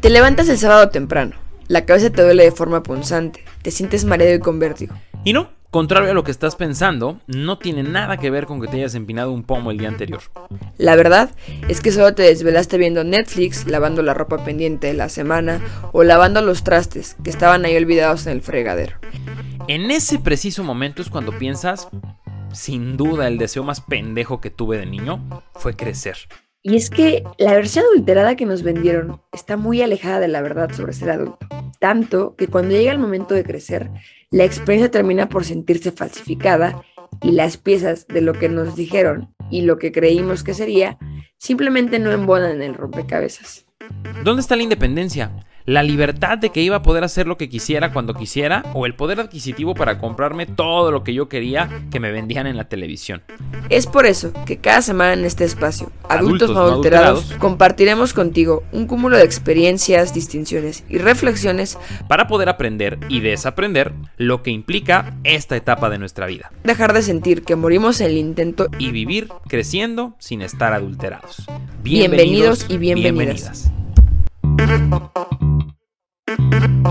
Te levantas el sábado temprano, la cabeza te duele de forma punzante, te sientes mareado y con vértigo. Y no, contrario a lo que estás pensando, no tiene nada que ver con que te hayas empinado un pomo el día anterior. La verdad es que solo te desvelaste viendo Netflix, lavando la ropa pendiente de la semana o lavando los trastes que estaban ahí olvidados en el fregadero. En ese preciso momento es cuando piensas, sin duda el deseo más pendejo que tuve de niño fue crecer. Y es que la versión adulterada que nos vendieron está muy alejada de la verdad sobre ser adulto. Tanto que cuando llega el momento de crecer, la experiencia termina por sentirse falsificada y las piezas de lo que nos dijeron y lo que creímos que sería simplemente no embonan en el rompecabezas. ¿Dónde está la independencia? La libertad de que iba a poder hacer lo que quisiera cuando quisiera o el poder adquisitivo para comprarme todo lo que yo quería que me vendían en la televisión. Es por eso que cada semana en este espacio, Adultos, no adulterados, compartiremos contigo un cúmulo de experiencias, distinciones y reflexiones para poder aprender y desaprender lo que implica esta etapa de nuestra vida. Dejar de sentir que morimos en el intento y vivir creciendo sin estar adulterados. Bienvenidos, y bienvenidas. It, it, it, it.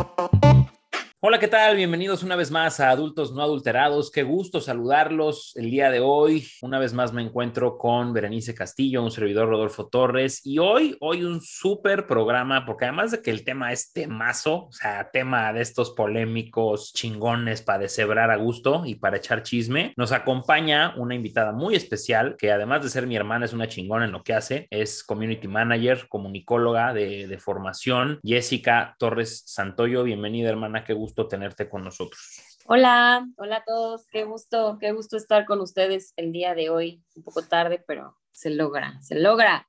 Hola, ¿qué tal? Bienvenidos una vez más a Adultos No Adulterados. Qué gusto saludarlos el día de hoy. Una vez más me encuentro con Berenice Castillo, un servidor Rodolfo Torres. Y hoy, hoy un súper programa, porque además de que el tema es temazo, o sea, tema de estos polémicos chingones para deshebrar a gusto y para echar chisme, nos acompaña una invitada muy especial, que además de ser mi hermana, es una chingona en lo que hace. Es community manager, comunicóloga de, de formación. Jessica Torres Santoyo, bienvenida hermana, qué gusto tenerte con nosotros. Hola, hola a todos, qué gusto, qué gusto estar con ustedes el día de hoy, un poco tarde, pero se logra, se logra.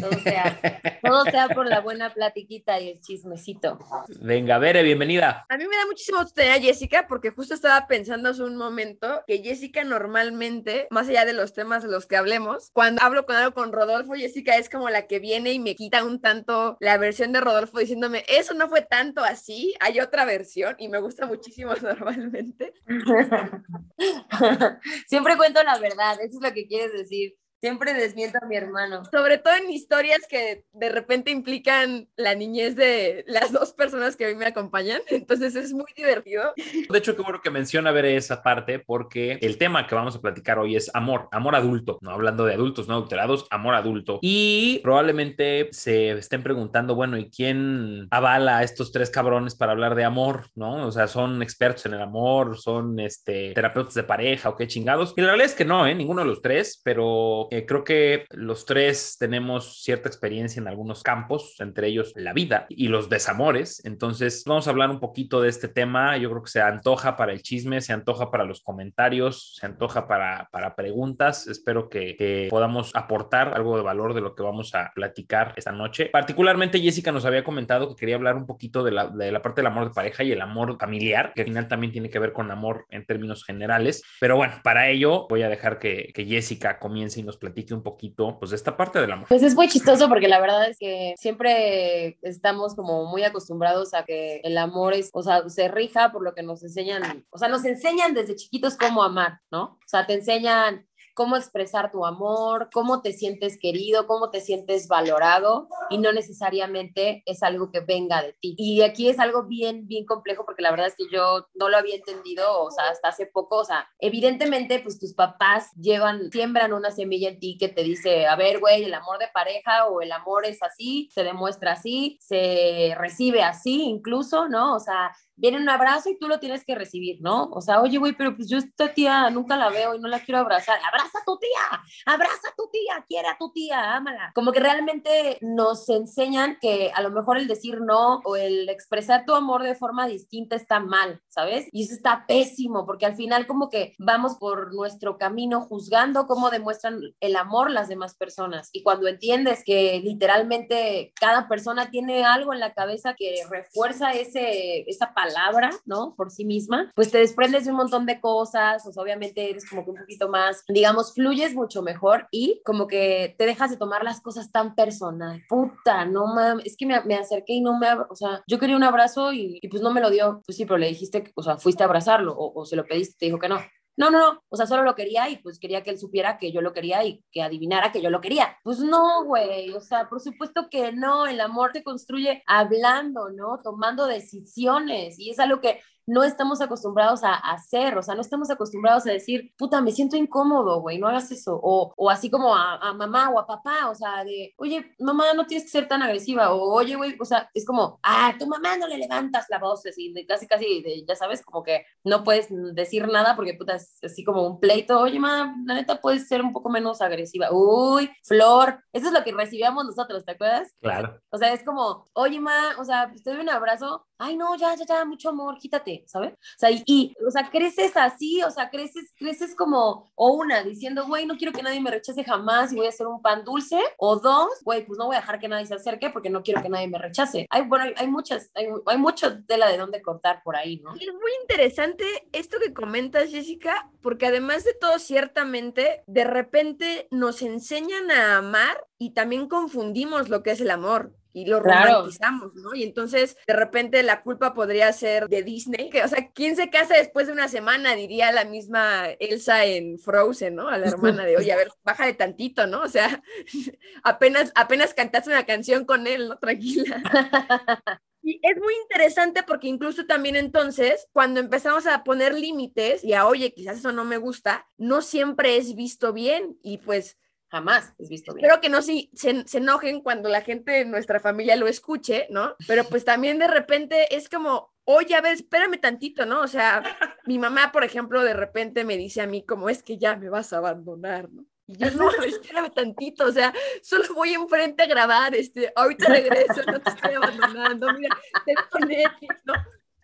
Todo sea, por la buena platiquita y el chismecito. Venga, Bere, bienvenida. A mí me da muchísimo gusto tener a Jessica porque justo estaba pensando hace un momento que Jessica normalmente, más allá de los temas de los que hablemos, cuando hablo con algo con Rodolfo, Jessica es como la que viene y me quita un tanto la versión de Rodolfo diciéndome, eso no fue tanto así, hay otra versión y me gusta muchísimo normalmente. Siempre cuento la verdad, eso es lo que quieres decir. Siempre desmiento a mi hermano. Sobre todo en historias que de repente implican la niñez de las dos personas que a mí me acompañan. Entonces es muy divertido. De hecho, qué bueno que menciona ver esa parte porque el tema que vamos a platicar hoy es amor, amor adulto. No hablando de adultos no adulterados, amor adulto. Y probablemente se estén preguntando, bueno, ¿y quién avala a estos tres cabrones para hablar de amor? ¿No? O sea, son expertos en el amor, son este, terapeutas de pareja o qué chingados. Y la realidad es que no, ¿eh? Ninguno de los tres, pero eh, creo que los tres tenemos cierta experiencia en algunos campos, entre ellos la vida y los desamores. Entonces, vamos a hablar un poquito de este tema. Yo creo que se antoja para el chisme, se antoja para los comentarios, se antoja para, para preguntas. Espero que, que podamos aportar algo de valor de lo que vamos a platicar esta noche. Particularmente, Jessica nos había comentado que quería hablar un poquito de la, de la parte del amor de pareja y el amor familiar, que al final también tiene que ver con amor en términos generales. Pero bueno, para ello voy a dejar que, que Jessica comience y nos platique un poquito pues esta parte del amor. Pues es muy chistoso porque la verdad es que siempre estamos como muy acostumbrados a que el amor es, o sea, se rija por lo que nos enseñan, o sea, nos enseñan desde chiquitos cómo amar, ¿no? O sea, te enseñan cómo expresar tu amor, cómo te sientes querido, cómo te sientes valorado y no necesariamente es algo que venga de ti. Y aquí es algo bien, bien complejo porque la verdad es que yo no lo había entendido, o sea, hasta hace poco, o sea, evidentemente pues tus papás llevan, siembran una semilla en ti que te dice, a ver, güey, el amor de pareja o el amor es así, se demuestra así, se recibe así incluso, ¿no? O sea, viene un abrazo y tú lo tienes que recibir, ¿no? O sea, oye, güey, pero pues yo esta tía nunca la veo y no la quiero abrazar. Abraza a tu tía, abraza a tu tía, quiere a tu tía, ámala. Como que realmente nos enseñan que a lo mejor el decir no o el expresar tu amor de forma distinta está mal, ¿sabes? Y eso está pésimo porque al final como que vamos por nuestro camino juzgando cómo demuestran el amor las demás personas. Y cuando entiendes que literalmente cada persona tiene algo en la cabeza que refuerza ese, esa palabra, palabra, ¿no? Por sí misma, pues te desprendes de un montón de cosas, o obviamente eres como que un poquito más, digamos, fluyes mucho mejor y como que te dejas de tomar las cosas tan personal. Puta, no mames, es que me, me, acerqué y no me, o sea, yo quería un abrazo y, pues no me lo dio. Pues sí, pero le dijiste, o sea, fuiste a abrazarlo o, o se lo pediste, te dijo que no. No, no, no, o sea, solo lo quería y pues quería que él supiera que yo lo quería y que adivinara que yo lo quería. Pues no, güey, o sea, por supuesto que no, el amor se construye hablando, ¿no? Tomando decisiones y es algo que no estamos acostumbrados a hacer, o sea, no estamos acostumbrados a decir, puta, me siento incómodo, güey, no hagas eso, o, o así como a, mamá o a papá, o sea, de, oye, mamá, no tienes que ser tan agresiva, o oye, güey, o sea, es como, ah, tu mamá no le levantas la voz, así, de casi, casi, de, ya sabes, como que no puedes decir nada porque, puta, es así como un pleito, oye, mamá, la neta puedes ser un poco menos agresiva, uy, Flor, eso es lo que recibíamos nosotros, ¿te acuerdas? Claro. O sea, es como, oye, mamá, o sea, te doy un abrazo, ay, no, ya, ya, ya, mucho amor, quítate, ¿sabes? O sea, y, o sea, creces así, o sea, creces, creces como, o una, diciendo, güey, no quiero que nadie me rechace jamás y voy a hacer un pan dulce, o dos, güey, pues no voy a dejar que nadie se acerque porque no quiero que nadie me rechace. Hay, bueno, hay, muchas, hay, hay tela de dónde cortar por ahí, ¿no? Es muy interesante esto que comentas, Jessica, porque además de todo, ciertamente, de repente nos enseñan a amar y también confundimos lo que es el amor y lo romantizamos, ¿no? Y entonces de repente la culpa podría ser de Disney, que o sea, ¿quién se casa después de una semana? Diría la misma Elsa en Frozen, ¿no? A la hermana de, oye, a ver, bájale tantito, ¿no? O sea, apenas, apenas cantaste una canción con él, ¿no? Tranquila. Y es muy interesante porque incluso también entonces, cuando empezamos a poner límites y a, oye, quizás eso no me gusta, no siempre es visto bien y pues jamás es visto bien. Espero que no se, se, enojen cuando la gente de nuestra familia lo escuche, ¿no? Pero pues también de repente es como, oye, a ver, espérame tantito, ¿no? O sea, mi mamá, por ejemplo, de repente me dice a mí como, es que ya me vas a abandonar, ¿no? Y yo, no, espérame tantito, o sea, solo voy enfrente a grabar, este, ahorita regreso, no te estoy abandonando, mira, te ¿no?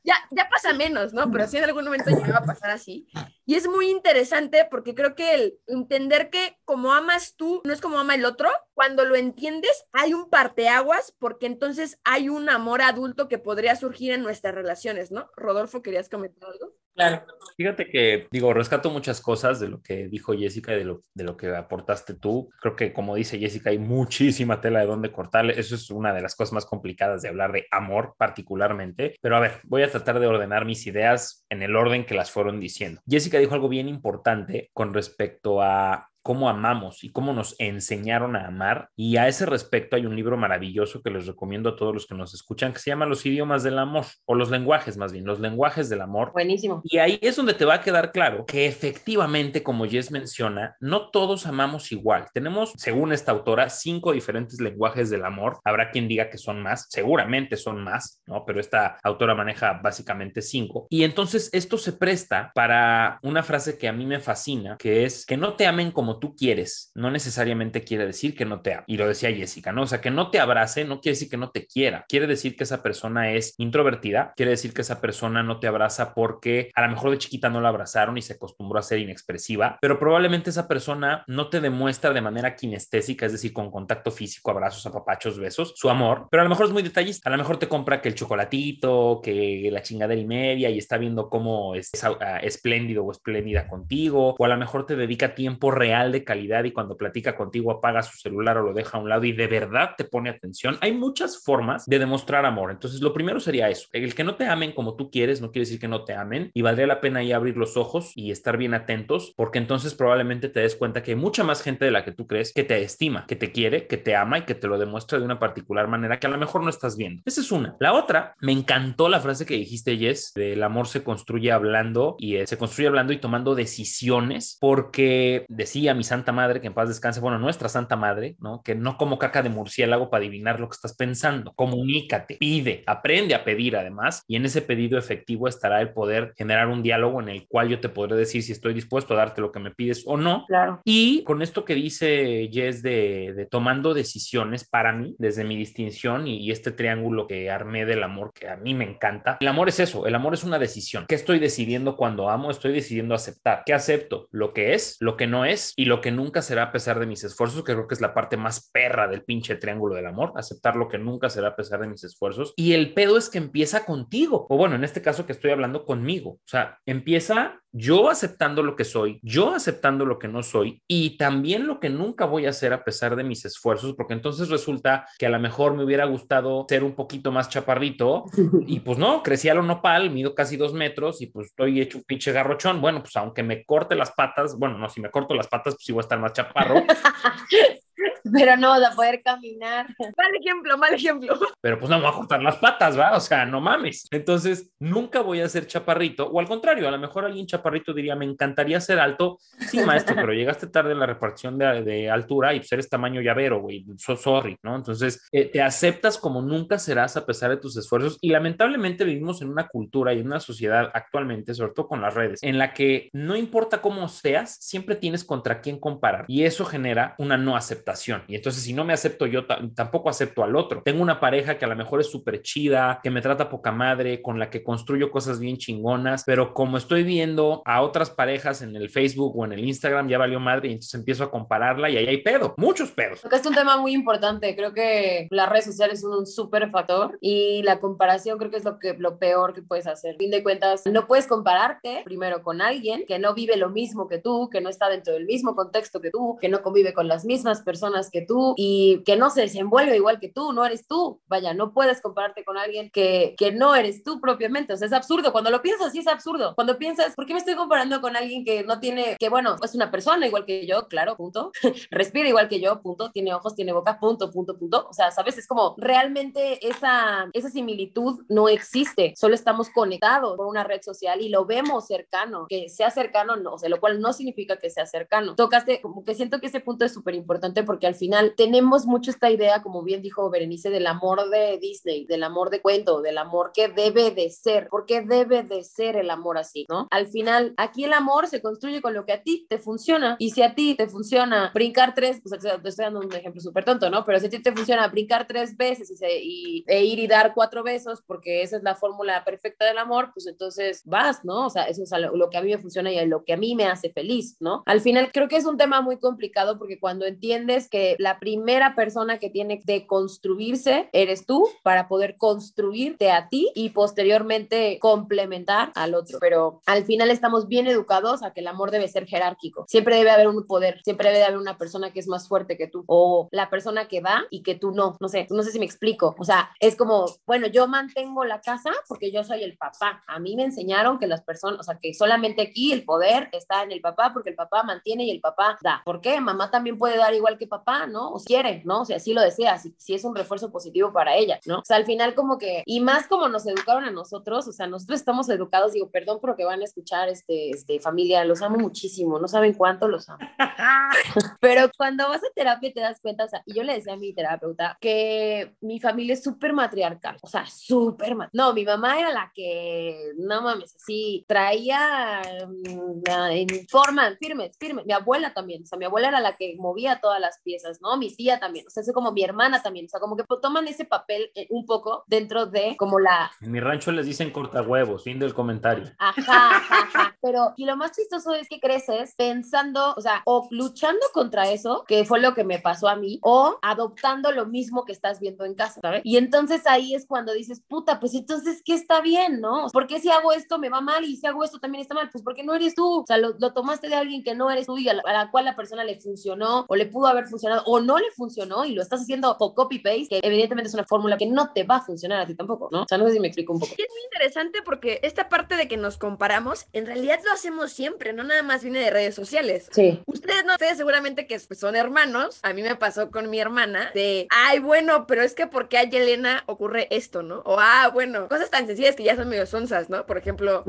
Ya, ya pasa menos, ¿no? Pero sí en algún momento llega a pasar así. Y es muy interesante porque creo que el entender que como amas tú, no es como ama el otro, cuando lo entiendes, hay un parteaguas porque entonces hay un amor adulto que podría surgir en nuestras relaciones, ¿no? Rodolfo, ¿querías comentar algo? Claro. Fíjate que, digo, rescato muchas cosas de lo que dijo Jessica y de lo, de lo que aportaste tú. Creo que, como dice Jessica, hay muchísima tela de dónde cortarle. Eso es una de las cosas más complicadas de hablar de amor, particularmente. Pero a ver, voy a tratar de ordenar mis ideas en el orden que las fueron diciendo. Jessica dijo algo bien importante con respecto a cómo amamos y cómo nos enseñaron a amar. Y a ese respecto hay un libro maravilloso que les recomiendo a todos los que nos escuchan que se llama Los idiomas del amor o los lenguajes más bien, los lenguajes del amor. Buenísimo. Y ahí es donde te va a quedar claro que efectivamente, como Jess menciona, no todos amamos igual. Tenemos, según esta autora, cinco diferentes lenguajes del amor. Habrá quien diga que son más, seguramente son más, ¿no? Pero esta autora maneja básicamente cinco. Y entonces esto se presta para una frase que a mí me fascina, que es que no te amen como tú quieres, no necesariamente quiere decir que no te ame. Y lo decía Jessica, ¿no? O sea, que no te abrace no quiere decir que no te quiera. Quiere decir que esa persona es introvertida, quiere decir que esa persona no te abraza porque a lo mejor de chiquita no la abrazaron y se acostumbró a ser inexpresiva, pero probablemente esa persona no te demuestra de manera kinestésica, es decir, con contacto físico, abrazos, apapachos, besos, su amor, pero a lo mejor es muy detallista. A lo mejor te compra que el chocolatito, que la chingadera y media y está viendo cómo es, es ah, espléndido o espléndida contigo, o a lo mejor te dedica tiempo real de calidad y cuando platica contigo apaga su celular o lo deja a un lado y de verdad te pone atención. Hay muchas formas de demostrar amor. Entonces, lo primero sería eso. El que no te amen como tú quieres no quiere decir que no te amen y valdría la pena ahí abrir los ojos y estar bien atentos porque entonces probablemente te des cuenta que hay mucha más gente de la que tú crees que te estima, que te quiere, que te ama y que te lo demuestra de una particular manera que a lo mejor no estás viendo. Esa es una. La otra, me encantó la frase que dijiste, Jess, del amor se construye hablando y eh, se construye hablando y tomando decisiones porque decía mi santa madre, que en paz descanse, bueno, nuestra santa madre, ¿no? Que no como caca de murciélago para adivinar lo que estás pensando. Comunícate, pide, aprende a pedir además, y en ese pedido efectivo estará el poder generar un diálogo en el cual yo te podré decir si estoy dispuesto a darte lo que me pides o no. Claro. Y con esto que dice Jess de, de tomando decisiones para mí, desde mi distinción y, y este triángulo que armé del amor, que a mí me encanta, el amor es eso, el amor es una decisión. ¿Qué estoy decidiendo cuando amo? Estoy decidiendo aceptar. ¿Qué acepto? Lo que es, lo que no es y lo que nunca será a pesar de mis esfuerzos, que creo que es la parte más perra del pinche triángulo del amor, aceptar lo que nunca será a pesar de mis esfuerzos. Y el pedo es que empieza contigo, o bueno, en este caso que estoy hablando conmigo, o sea, empieza yo aceptando lo que soy, yo aceptando lo que no soy y también lo que nunca voy a hacer a pesar de mis esfuerzos, porque entonces resulta que a lo mejor me hubiera gustado ser un poquito más chaparrito y pues no, crecí a lo nopal, mido casi dos metros y pues estoy hecho un pinche garrochón. Bueno, pues aunque me corte las patas, bueno, no, si me corto las patas, pues sí voy a estar más chaparro. pero no vas a poder caminar. Mal ejemplo, mal ejemplo. Pero pues no me voy a cortar las patas, ¿va? O sea, no mames. Entonces, nunca voy a ser chaparrito. O al contrario, a lo mejor alguien chaparrito diría, me encantaría ser alto. Sí, maestro, pero llegaste tarde en la repartición de, de altura y pues eres tamaño llavero, güey. So sorry, ¿no? Entonces, eh, te aceptas como nunca serás a pesar de tus esfuerzos. Y lamentablemente vivimos en una cultura y en una sociedad actualmente, sobre todo con las redes, en la que no importa cómo seas, siempre tienes contra quién comparar. Y eso genera una no aceptación. Y entonces, si no me acepto yo, tampoco acepto al otro. Tengo una pareja que a lo mejor es súper chida, que me trata poca madre, con la que construyo cosas bien chingonas, pero como estoy viendo a otras parejas en el Facebook o en el Instagram, ya valió madre y entonces empiezo a compararla y ahí hay pedo, muchos pedos. Porque es un tema muy importante. Creo que las redes sociales son un súper factor y la comparación creo que es lo, que, lo peor que puedes hacer. A fin de cuentas, no puedes compararte primero con alguien que no vive lo mismo que tú, que no está dentro del mismo contexto que tú, que no convive con las mismas personas que tú y que no se desenvuelve igual que tú, no eres tú. Vaya, no puedes compararte con alguien que, que no eres tú propiamente. O sea, es absurdo. Cuando lo piensas, sí es absurdo. Cuando piensas, ¿por qué me estoy comparando con alguien que no tiene, que bueno, es una persona igual que yo, claro, punto. Respira igual que yo, punto. Tiene ojos, tiene boca, punto, punto, punto. O sea, sabes, es como realmente esa, esa similitud no existe. Solo estamos conectados por una red social y lo vemos cercano. Que sea cercano, no, o sea, lo cual no significa que sea cercano. Tocaste, como que siento que ese punto es súper importante porque al final tenemos mucho esta idea, como bien dijo Berenice, del amor de Disney, del amor de cuento, del amor que debe de ser, porque debe de ser el amor así, ¿no? Al final, aquí el amor se construye con lo que a ti te funciona y si a ti te funciona brincar tres, pues te estoy dando un ejemplo súper tonto, ¿no? Pero si a ti te funciona brincar tres veces y, e ir y dar cuatro besos porque esa es la fórmula perfecta del amor, pues entonces vas, ¿no? O sea, eso es lo que a mí me funciona y lo que a mí me hace feliz, ¿no? Al final creo que es un tema muy complicado porque cuando entiendes que la primera persona que tiene de construirse eres tú para poder construirte a ti y posteriormente complementar al otro. Pero al final estamos bien educados a que el amor debe ser jerárquico. Siempre debe haber un poder, siempre debe haber una persona que es más fuerte que tú o la persona que da y que tú no. No sé, no sé si me explico. O sea, es como, bueno, yo mantengo la casa porque yo soy el papá. A mí me enseñaron que las personas, o sea, que solamente aquí el poder está en el papá porque el papá mantiene y el papá da. ¿Por qué? Mamá también puede dar igual que papá, ¿no? O quiere, ¿no? O sea, si lo desea, si, si es un refuerzo positivo para ella, ¿no? O sea, al final como que, y más como nos educaron a nosotros, o sea, nosotros estamos educados, digo, perdón por lo que van a escuchar, este, este, familia, los amo muchísimo, no saben cuánto los amo. Pero cuando vas a terapia te das cuenta, o sea, y yo le decía a mi terapeuta que mi familia es súper matriarcal, o sea, súper, no, mi mamá era la que, no mames, así, traía um, en forma, firme, firme, mi abuela también, o sea, mi abuela era la que movía todas las piezas, ¿no? Mi tía también o sea, es como mi hermana también, o sea, como que toman ese papel eh, un poco dentro de como la... En mi rancho les dicen corta huevos, fin del comentario. Ajá, ajá, pero y lo más chistoso es que creces pensando, o sea, o luchando contra eso, que fue lo que me pasó a mí, o adoptando lo mismo que estás viendo en casa, ¿sabes? Y entonces ahí es cuando dices, puta, pues entonces, ¿qué está bien, no? porque si hago esto me va mal y si hago esto también está mal? Pues porque no eres tú, o sea, lo, lo tomaste de alguien que no eres tú y a la, a la cual la persona le funcionó o le pudo haber funcionado o no le funcionó y lo estás haciendo por copy-paste, que evidentemente es una fórmula que no te va a funcionar a ti tampoco, ¿no? O sea, no sé si me explico un poco. es muy interesante porque esta parte de que nos comparamos, en realidad lo hacemos siempre, no nada más viene de redes sociales. Sí. Ustedes no, ustedes seguramente que son hermanos, a mí me pasó con mi hermana, de, ay, bueno, pero es que porque a Yelena ocurre esto, ¿no? O, ah, bueno, cosas tan sencillas que ya son medio sonzas, ¿no? Por ejemplo,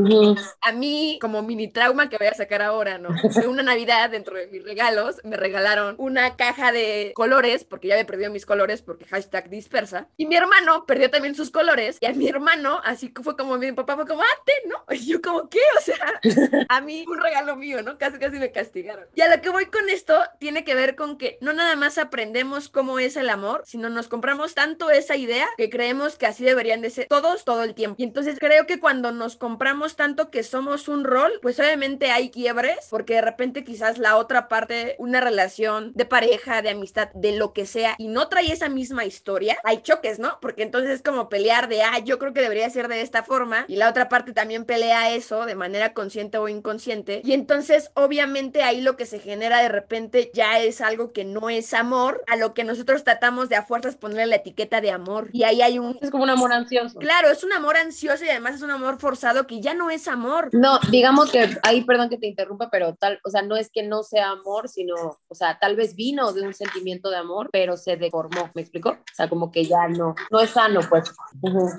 a mí, como mini trauma que voy a sacar ahora, ¿no? De una Navidad, dentro de mis regalos, me regalaron una caja de colores porque ya había perdido mis colores porque hashtag dispersa. Y mi hermano perdió también sus colores y a mi hermano, así fue como mi papá fue como, ate, ¿no? Y yo como, ¿qué? O sea, a mí un regalo mío, ¿no? Casi, casi me castigaron. Y a lo que voy con esto tiene que ver con que no nada más aprendemos cómo es el amor, sino nos compramos tanto esa idea que creemos que así deberían de ser todos todo el tiempo. Y entonces creo que cuando nos compramos tanto que somos un rol, pues obviamente hay quiebres, porque de repente quizás la otra parte, una relación de pareja, de amistad, de lo que sea y no trae esa misma historia, hay choques, ¿no? Porque entonces es como pelear de, ah, yo creo que debería ser de esta forma y la otra parte también pelea eso de manera consciente consciente o inconsciente. Y entonces, obviamente, ahí lo que se genera de repente ya es algo que no es amor, a lo que nosotros tratamos de a fuerzas ponerle la etiqueta de amor. Y ahí hay un... Es como un amor ansioso. Claro, es un amor ansioso y además es un amor forzado que ya no es amor. No, digamos que ahí, perdón que te interrumpa, pero tal, o sea, no es que no sea amor, sino, o sea, tal vez vino de un sentimiento de amor, pero se deformó, ¿me explico? O sea, como que ya no, no es sano, pues.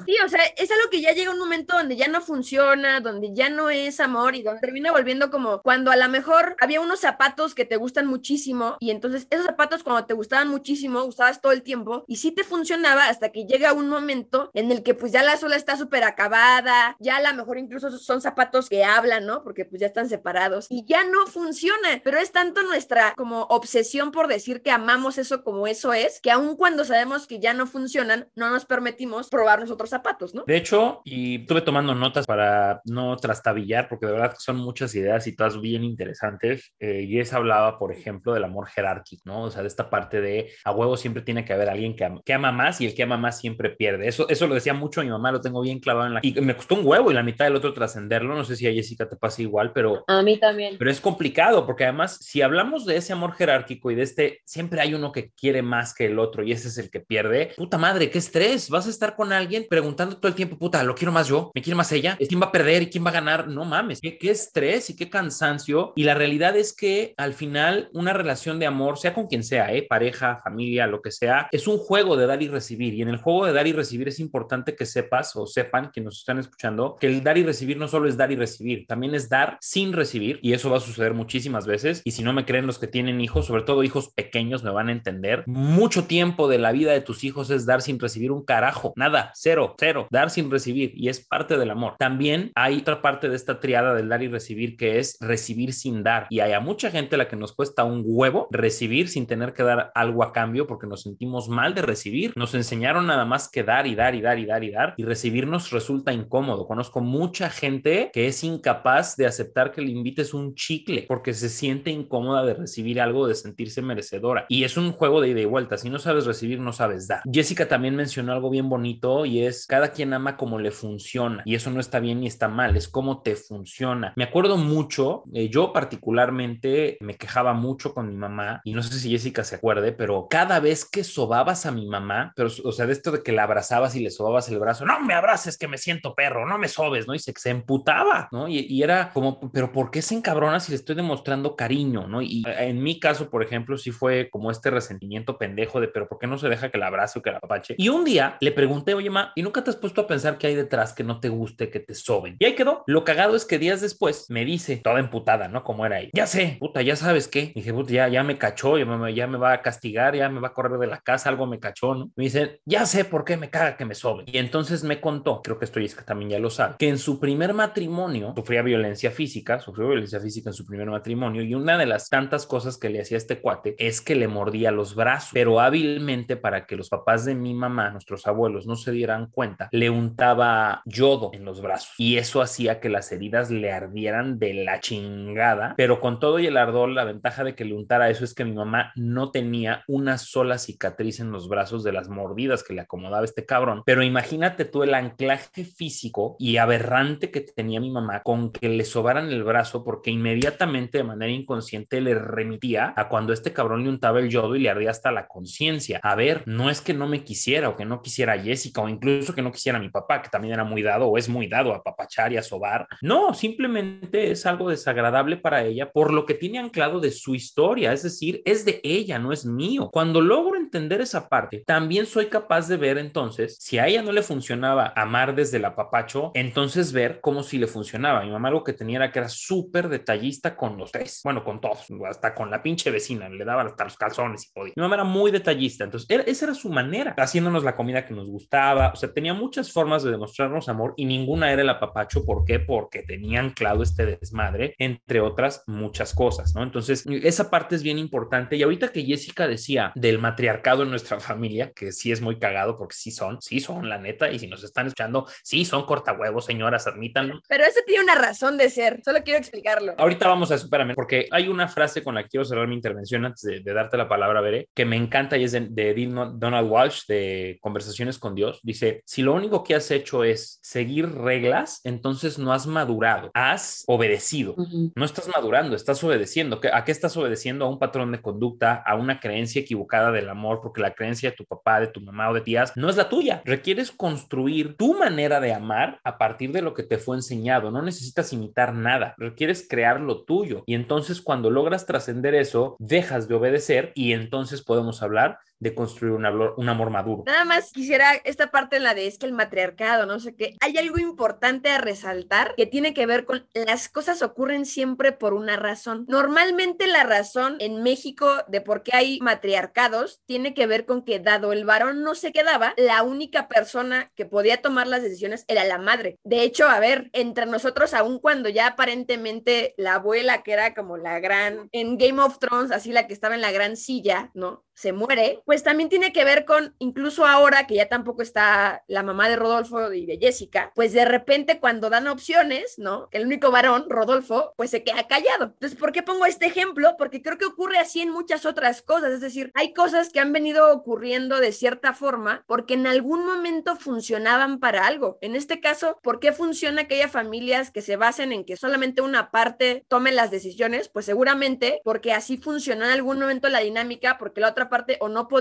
Sí, o sea, es algo que ya llega un momento donde ya no funciona, donde ya no es amor y donde termina volviendo como cuando a lo mejor había unos zapatos que te gustan muchísimo y entonces esos zapatos cuando te gustaban muchísimo, usabas todo el tiempo y sí te funcionaba hasta que llega un momento en el que pues ya la suela está súper acabada, ya a lo mejor incluso son zapatos que hablan, ¿no? Porque pues ya están separados y ya no funciona, pero es tanto nuestra como obsesión por decir que amamos eso como eso es, que aun cuando sabemos que ya no funcionan, no nos permitimos probarnos otros zapatos, ¿no? De hecho, y estuve tomando notas para no trastabillar, porque de verdad son muchas ideas y todas bien interesantes. Eh, y es hablaba, por ejemplo, del amor jerárquico, ¿no? O sea, de esta parte de a huevo siempre tiene que haber alguien que ama, que ama más y el que ama más siempre pierde. Eso, eso lo decía mucho mi mamá, lo tengo bien clavado en la... Y me costó un huevo y la mitad del otro trascenderlo. No sé si a Jessica te pasa igual, pero... A mí también. Pero es complicado porque además, si hablamos de ese amor jerárquico y de este, siempre hay uno que quiere más que el otro y ese es el que pierde. Puta madre, qué estrés. Vas a estar con alguien preguntando todo el tiempo, puta, lo quiero más yo, me quiere más ella, quién va a perder y quién va a ganar. No mames, qué, qué estrés y qué cansancio. Y la realidad es que al final una relación de amor, sea con quien sea, ¿eh? pareja, familia, lo que sea, es un juego de dar y recibir. Y en el juego de dar y recibir es importante que sepas o sepan que nos están escuchando que el dar y recibir no solo es dar y recibir, también es dar sin recibir. Y eso va a suceder muchísimas veces. Y si no me creen los que tienen hijos, sobre todo hijos pequeños, me van a entender. Mucho tiempo de la vida de tus hijos es dar sin recibir un carajo. Nada, cero, cero. Dar sin recibir. Y es parte del amor. También hay otra parte de esta triada del dar y recibir que es recibir sin dar. Y hay a mucha gente a la que nos cuesta un huevo recibir sin tener que dar algo a cambio porque nos sentimos mal de recibir. Nos enseñaron nada más que dar y dar y dar y dar y dar y recibir nos resulta incómodo. Conozco mucha gente que es incapaz de aceptar que le invites un chicle porque se siente incómoda de recibir algo, de sentirse merecedora. Y es un juego de ida y vuelta. Si no sabes recibir, no sabes dar. Jessica también mencionó algo bien bonito y es cada quien ama como le funciona. Y eso no está bien ni está mal, es cómo te funciona. Me acuerdo mucho, eh, yo particularmente me quejaba mucho con mi mamá y no sé si Jessica se acuerde, pero cada vez que sobabas a mi mamá, pero o sea, de esto de que la abrazabas y le sobabas el brazo, no me abraces que me siento perro, no me sobes, ¿no? Y se, se emputaba, ¿no? Y, y, era como, pero ¿por qué se encabrona si le estoy demostrando cariño, ¿no? Y en mi caso, por ejemplo, sí fue como este resentimiento pendejo de, pero ¿por qué no se deja que la abrace o que la apache? Y un día le pregunté, oye, ma, ¿y nunca te has puesto a pensar qué hay detrás que no te guste, que te soben? Y ahí quedó. Lo cagado es que días después me dice, toda emputada, ¿no? Como era ella. Ya sé, puta, ya sabes qué. dije, puta, ya, ya me cachó, ya me, va a castigar, ya me va a correr de la casa, algo me cachó, ¿no? Me dice, ya sé por qué me caga que me soben. Y entonces me contó, creo que esto es que también ya lo sabe, que en su primer matrimonio sufría violencia física, sufrió violencia física en su primer matrimonio y una de las tantas cosas que le hacía este cuate es que le mordía los brazos, pero hábilmente para que los papás de mi mamá, nuestros abuelos, no se dieran cuenta, le untaba yodo en los brazos y eso hacía que las heridas le ardieran de la chingada, pero con todo y el ardor, la ventaja de que le untara eso es que mi mamá no tenía una sola cicatriz en los brazos de las mordidas que le acomodaba este cabrón, pero imagínate tú el anclaje físico y aberrante que tenía mi mamá con que le sobaran el brazo porque inmediatamente de manera inconsciente le remitía a cuando este cabrón le untaba el yodo y le ardía hasta la conciencia. A ver, no es que no me quisiera o que no quisiera a Jessica o incluso que no quisiera a mi papá, que también era muy dado o es muy dado a papachar y a sobar. No, simplemente es algo desagradable para ella por lo que tiene anclado de su historia, es decir, es de ella, no es mío. Cuando logro entender esa parte, también soy capaz de ver entonces, si a ella no le funcionaba amar desde el apapacho, entonces ver cómo si le funcionaba. Mi mamá algo que tenía era que era súper detallista con los tres, bueno, con todos, hasta con la pinche vecina, le daba hasta los calzones y podía. Mi mamá era muy detallista, entonces era, esa era su manera, haciéndonos la comida que nos gustaba, o sea, tenía muchas formas de demostrarnos amor y ninguna era el apapacho. ¿Por qué? Porque tenía anclado este desmadre, entre otras muchas cosas, ¿no? Entonces, esa parte es bien importante. Y ahorita que Jessica decía del matriarcado en nuestra familia, que sí es muy cagado porque sí son, sí son, la neta, y si nos están escuchando, sí son cortahuevos, señoras, admítanlo. Pero eso tiene una razón de ser, solo quiero explicarlo. Ahorita vamos a superarme, porque hay una frase con la que quiero cerrar mi intervención antes de, de darte la palabra, Veré, que me encanta y es de, de Donald Walsh, de Conversaciones con Dios. Dice, si lo único que has hecho es seguir reglas, entonces no has madurado. Madurado, has obedecido. No estás madurando, estás obedeciendo. ¿Qué- ¿A qué estás obedeciendo? A un patrón de conducta, a una creencia equivocada del amor, porque la creencia de tu papá, de tu mamá o de tías no es la tuya. Requieres construir tu manera de amar a partir de lo que te fue enseñado. No necesitas imitar nada, requieres crear lo tuyo. Y entonces cuando logras trascender eso, dejas de obedecer y entonces podemos hablar de construir un, amor- un amor maduro. Nada más quisiera esta parte en la de es que el matriarcado, no sé qué. Hay algo importante a resaltar que tiene que ver con las cosas ocurren siempre por una razón. Normalmente la razón en México de por qué hay matriarcados tiene que ver con que dado el varón no se quedaba, la única persona que podía tomar las decisiones era la madre. De hecho, a ver, entre nosotros, aun cuando ya aparentemente la abuela, que era como la gran, en Game of Thrones, así la que estaba en la gran silla, ¿no? Se muere, pues también tiene que ver con, incluso ahora que ya tampoco está la mamá de Rodolfo y de Jessica, pues de repente cuando dan opciones, ¿no? El único varón, Rodolfo, pues se queda callado. Entonces, ¿por qué pongo este ejemplo? Porque creo que ocurre así en muchas otras cosas, es decir, hay cosas que han venido ocurriendo de cierta forma porque en algún momento funcionaban para algo. En este caso, ¿por qué funciona que haya familias que se basen en que solamente una parte tome las decisiones? Pues seguramente porque así funcionó en algún momento la dinámica, porque la otra parte o no podía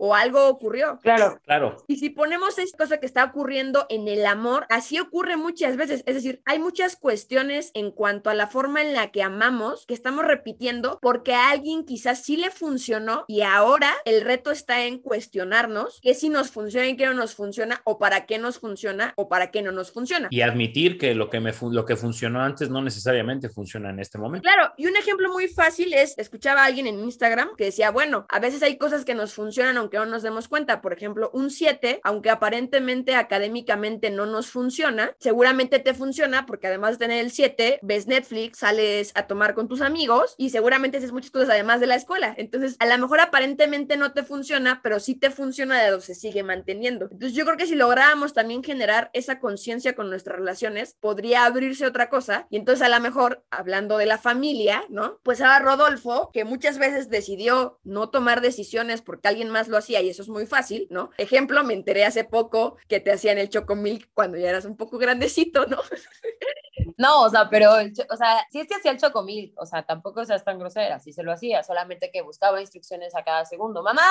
o algo ocurrió. Claro. Claro, Y si ponemos esta cosa que está ocurriendo en el amor, así ocurre muchas veces. Es decir, hay muchas cuestiones en cuanto a la forma en la que amamos que estamos repitiendo porque a alguien quizás sí le funcionó y ahora el reto está en cuestionarnos qué si nos funciona y qué no nos funciona o para qué nos funciona o para qué no nos funciona. y admitir que lo que, me lo que funcionó antes no necesariamente funciona en este momento. Claro, y un ejemplo muy fácil es, escuchaba a alguien en Instagram que decía, bueno, a veces hay cosas que nos funcionan aunque no nos demos cuenta. Por ejemplo, un 7, aunque aparentemente académicamente no nos funciona, seguramente te funciona porque además de tener el 7, ves Netflix, sales a tomar con tus amigos y seguramente haces muchas cosas además de la escuela. Entonces, a lo mejor aparentemente no te funciona, pero sí te funciona de se sigue manteniendo. Entonces, yo creo que si lográbamos también generar esa conciencia con nuestras relaciones, podría abrirse otra cosa. Y entonces, a lo mejor, hablando de la familia, ¿no? Pues ahora Rodolfo, que muchas veces decidió no tomar decisiones porque alguien más lo hacía y eso es muy fácil, ¿no? Ejemplo, me enteré hace poco que te hacían el chocomilk cuando ya eras un poco grandecito, ¿no? No, o sea, pero, o sea, sí es que hacía el chocomil, o sea, tampoco seas tan grosera, sí se lo hacía, solamente que buscaba instrucciones a cada segundo. Mamá,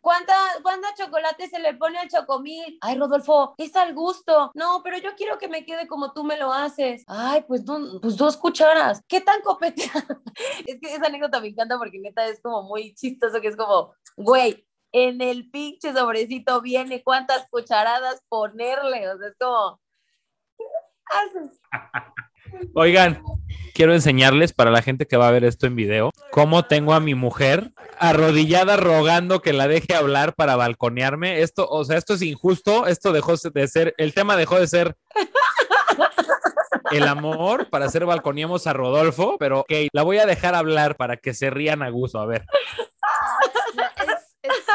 ¿cuánta, ¿cuánta chocolate se le pone al chocomil? Ay, Rodolfo, es al gusto. No, pero yo quiero que me quede como tú me lo haces. Ay, pues, no, pues dos cucharas. ¿Qué tan copeteada? es que esa anécdota me encanta porque neta es como muy chistoso, que es como, güey, en el pinche sobrecito viene cuántas cucharadas ponerle, o sea, es como... Oigan, quiero enseñarles para la gente que va a ver esto en video cómo tengo a mi mujer arrodillada rogando que la deje hablar para balconearme. Esto, o sea, esto es injusto. Esto dejó de ser, el tema dejó de ser el amor para hacer balconeamos a Rodolfo, pero ok, la voy a dejar hablar para que se rían a gusto. A ver.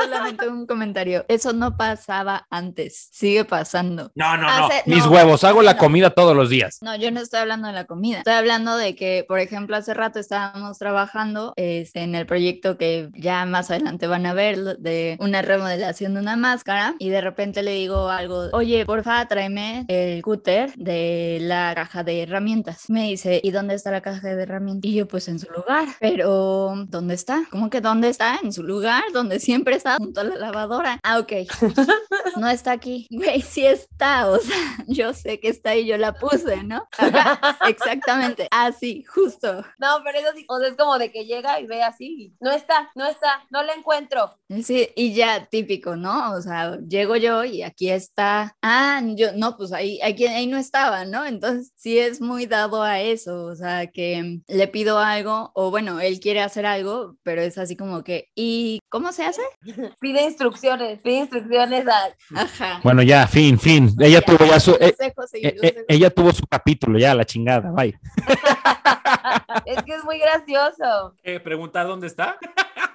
Solamente un comentario. Eso no pasaba antes. Sigue pasando. No, no, no. Mis no, huevos, hago la no. comida todos los días. No, yo no estoy hablando de la comida. Estoy hablando de que, por ejemplo, hace rato estábamos trabajando este, en el proyecto que ya más adelante van a ver de una remodelación de una máscara y de repente le digo algo, oye, porfa, tráeme el cúter de la caja de herramientas. Me dice, ¿y dónde está la caja de herramientas? Y yo, pues en su lugar. Pero, ¿dónde está? ¿Cómo que dónde está? En su lugar, donde siempre está, junto a la lavadora. Ah, ok. No está aquí. Güey, sí está. O sea, yo sé que está ahí, yo la puse, ¿no? Ajá, exactamente. Así, justo. No, pero eso sí, o sea, es como de que llega y ve así, no está, no está, no la encuentro. Sí, y ya típico, ¿no? O sea, llego yo y aquí está. Ah, yo, no, pues ahí, aquí, ahí no estaba, ¿no? Entonces sí es muy dado a eso, o sea, que le pido algo, o bueno, él quiere hacer algo, pero es así como que, ¿y cómo se hace? Pide instrucciones, pide instrucciones a... Ajá. Bueno, ya, fin, fin. Ella tuvo ya su, eh, eh, eh, ella tuvo su capítulo, ya, la chingada, bye. Es que es muy gracioso. ¿Preguntar dónde está?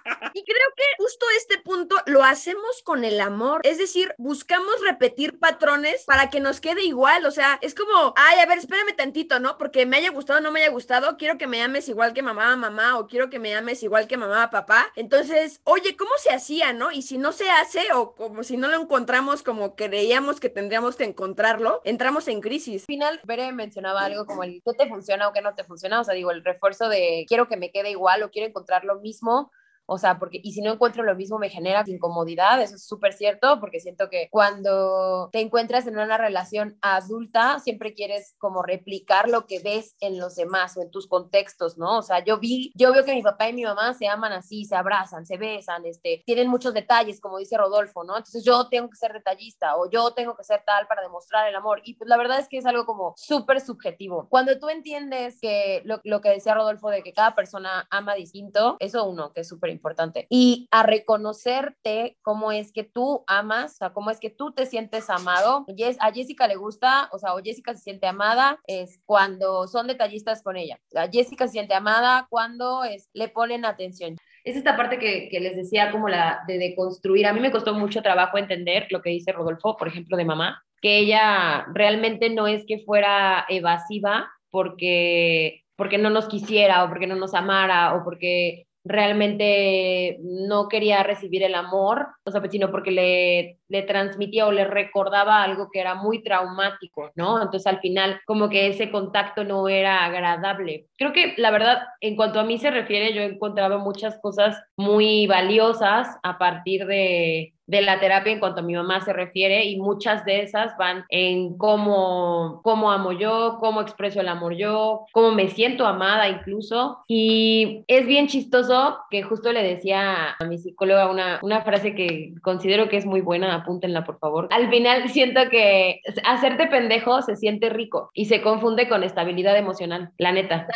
Y creo que justo este punto lo hacemos con el amor. Es decir, buscamos repetir patrones para que nos quede igual. O sea, es como, ay, a ver, espérame tantito, ¿no? Porque me haya gustado o no me haya gustado, quiero que me ames igual que mamá, mamá, o quiero que me ames igual que mamá, papá. Entonces, oye, ¿cómo se hacía, no? Y si no se hace, o como si no lo encontramos como creíamos que tendríamos que encontrarlo, entramos en crisis. Al final, Bere mencionaba algo como el qué te funciona o qué no te funciona. O sea, digo, el refuerzo de quiero que me quede igual o quiero encontrar lo mismo o sea, porque, y si no encuentro lo mismo me genera incomodidad, eso es súper cierto, porque siento que cuando te encuentras en una relación adulta, siempre quieres como replicar lo que ves en los demás o en tus contextos, ¿no? O sea, yo vi, yo veo que mi papá y mi mamá se aman así, se abrazan, se besan, este, tienen muchos detalles, como dice Rodolfo, ¿no? Entonces yo tengo que ser detallista o yo tengo que ser tal para demostrar el amor. Y pues la verdad es que es algo como súper subjetivo. Cuando tú entiendes que lo, lo que decía Rodolfo de que cada persona ama distinto, eso uno, que es súper importante. Y a reconocerte cómo es que tú amas, o sea, cómo es que tú te sientes amado. a Jessica le gusta, o sea, o Jessica se siente amada es cuando son detallistas con ella. Jessica se siente amada cuando es, le ponen atención. Es esta parte que, que les decía como la de deconstruir. A mí me costó mucho trabajo entender lo que dice Rodolfo, por ejemplo, de mamá, que ella realmente no es que fuera evasiva porque porque no nos quisiera o porque no nos amara o porque realmente no quería recibir el amor, o sea, sino porque le, le transmitía o le recordaba algo que era muy traumático, ¿no? Entonces al final como que ese contacto no era agradable. Creo que la verdad, en cuanto a mí se refiere, yo he encontrado muchas cosas muy valiosas a partir de, de la terapia en cuanto a mi mamá se refiere y muchas de esas van en cómo, cómo amo yo, cómo expreso el amor yo, cómo me siento amada incluso. Y es bien chistoso que justo le decía a mi psicóloga una, una frase que considero que es muy buena, apúntenla por favor. Al final siento que hacerte pendejo se siente rico y se confunde con estabilidad emocional, la neta.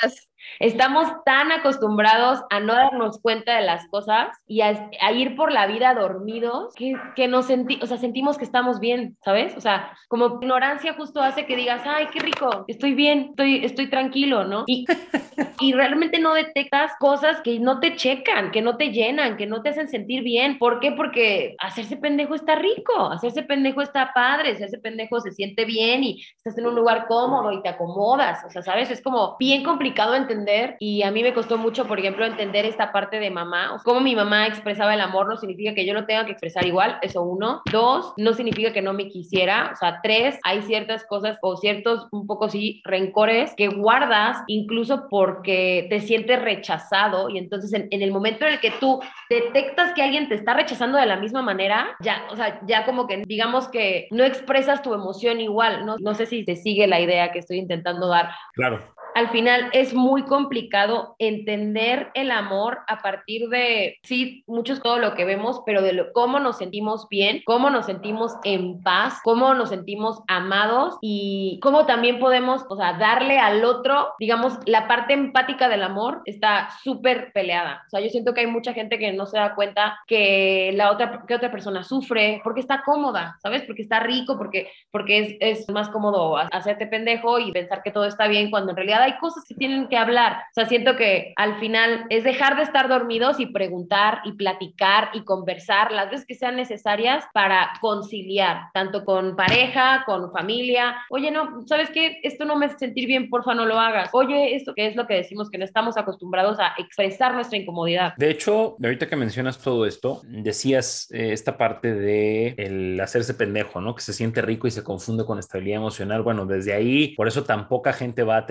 Estamos tan acostumbrados a no darnos cuenta de las cosas y a, ir por la vida dormidos que, que nos senti o sea, sentimos que estamos bien, ¿sabes? O sea, como ignorancia justo hace que digas, ay, qué rico, estoy bien, estoy, estoy tranquilo, ¿no? Y, y realmente no detectas cosas que no te checan, que no te llenan, que no te hacen sentir bien. ¿Por qué? Porque hacerse pendejo está rico, hacerse pendejo está padre, hacerse pendejo se siente bien y estás en un lugar cómodo y te acomodas, o sea, ¿sabes? Es como bien complicado entender y a mí me costó mucho, por ejemplo, entender esta parte de mamá, cómo mi mamá expresaba el amor no significa que yo lo tenga que expresar igual, eso uno. Dos, no significa que no me quisiera, o sea, tres, hay ciertas cosas o ciertos un poco sí rencores que guardas incluso porque te sientes rechazado y entonces en, en el momento en el que tú detectas que alguien te está rechazando de la misma manera, ya, o sea, ya como que digamos que no expresas tu emoción igual, ¿no? No sé si te sigue la idea que estoy intentando dar. Claro al final es muy complicado entender el amor a partir de, sí, mucho es todo lo que vemos, pero de lo, cómo nos sentimos bien, cómo nos sentimos en paz, cómo nos sentimos amados y cómo también podemos, o sea, darle al otro, digamos, la parte empática del amor está súper peleada. O sea, yo siento que hay mucha gente que no se da cuenta que la otra, que otra persona sufre porque está cómoda, ¿sabes? Porque está rico, porque, porque es, es más cómodo hacerte pendejo y pensar que todo está bien cuando en realidad hay cosas que tienen que hablar. O sea, siento que al final es dejar de estar dormidos y preguntar y platicar y conversar las veces que sean necesarias para conciliar, tanto con pareja, con familia. Oye, no, ¿sabes qué? Esto no me hace sentir bien, porfa, no lo hagas. Oye, esto que es lo que decimos, que no estamos acostumbrados a expresar nuestra incomodidad. De hecho, ahorita que mencionas todo esto, decías eh, esta parte de el hacerse pendejo, ¿no? Que se siente rico y se confunde con estabilidad emocional. Bueno, desde ahí, por eso tan poca gente va a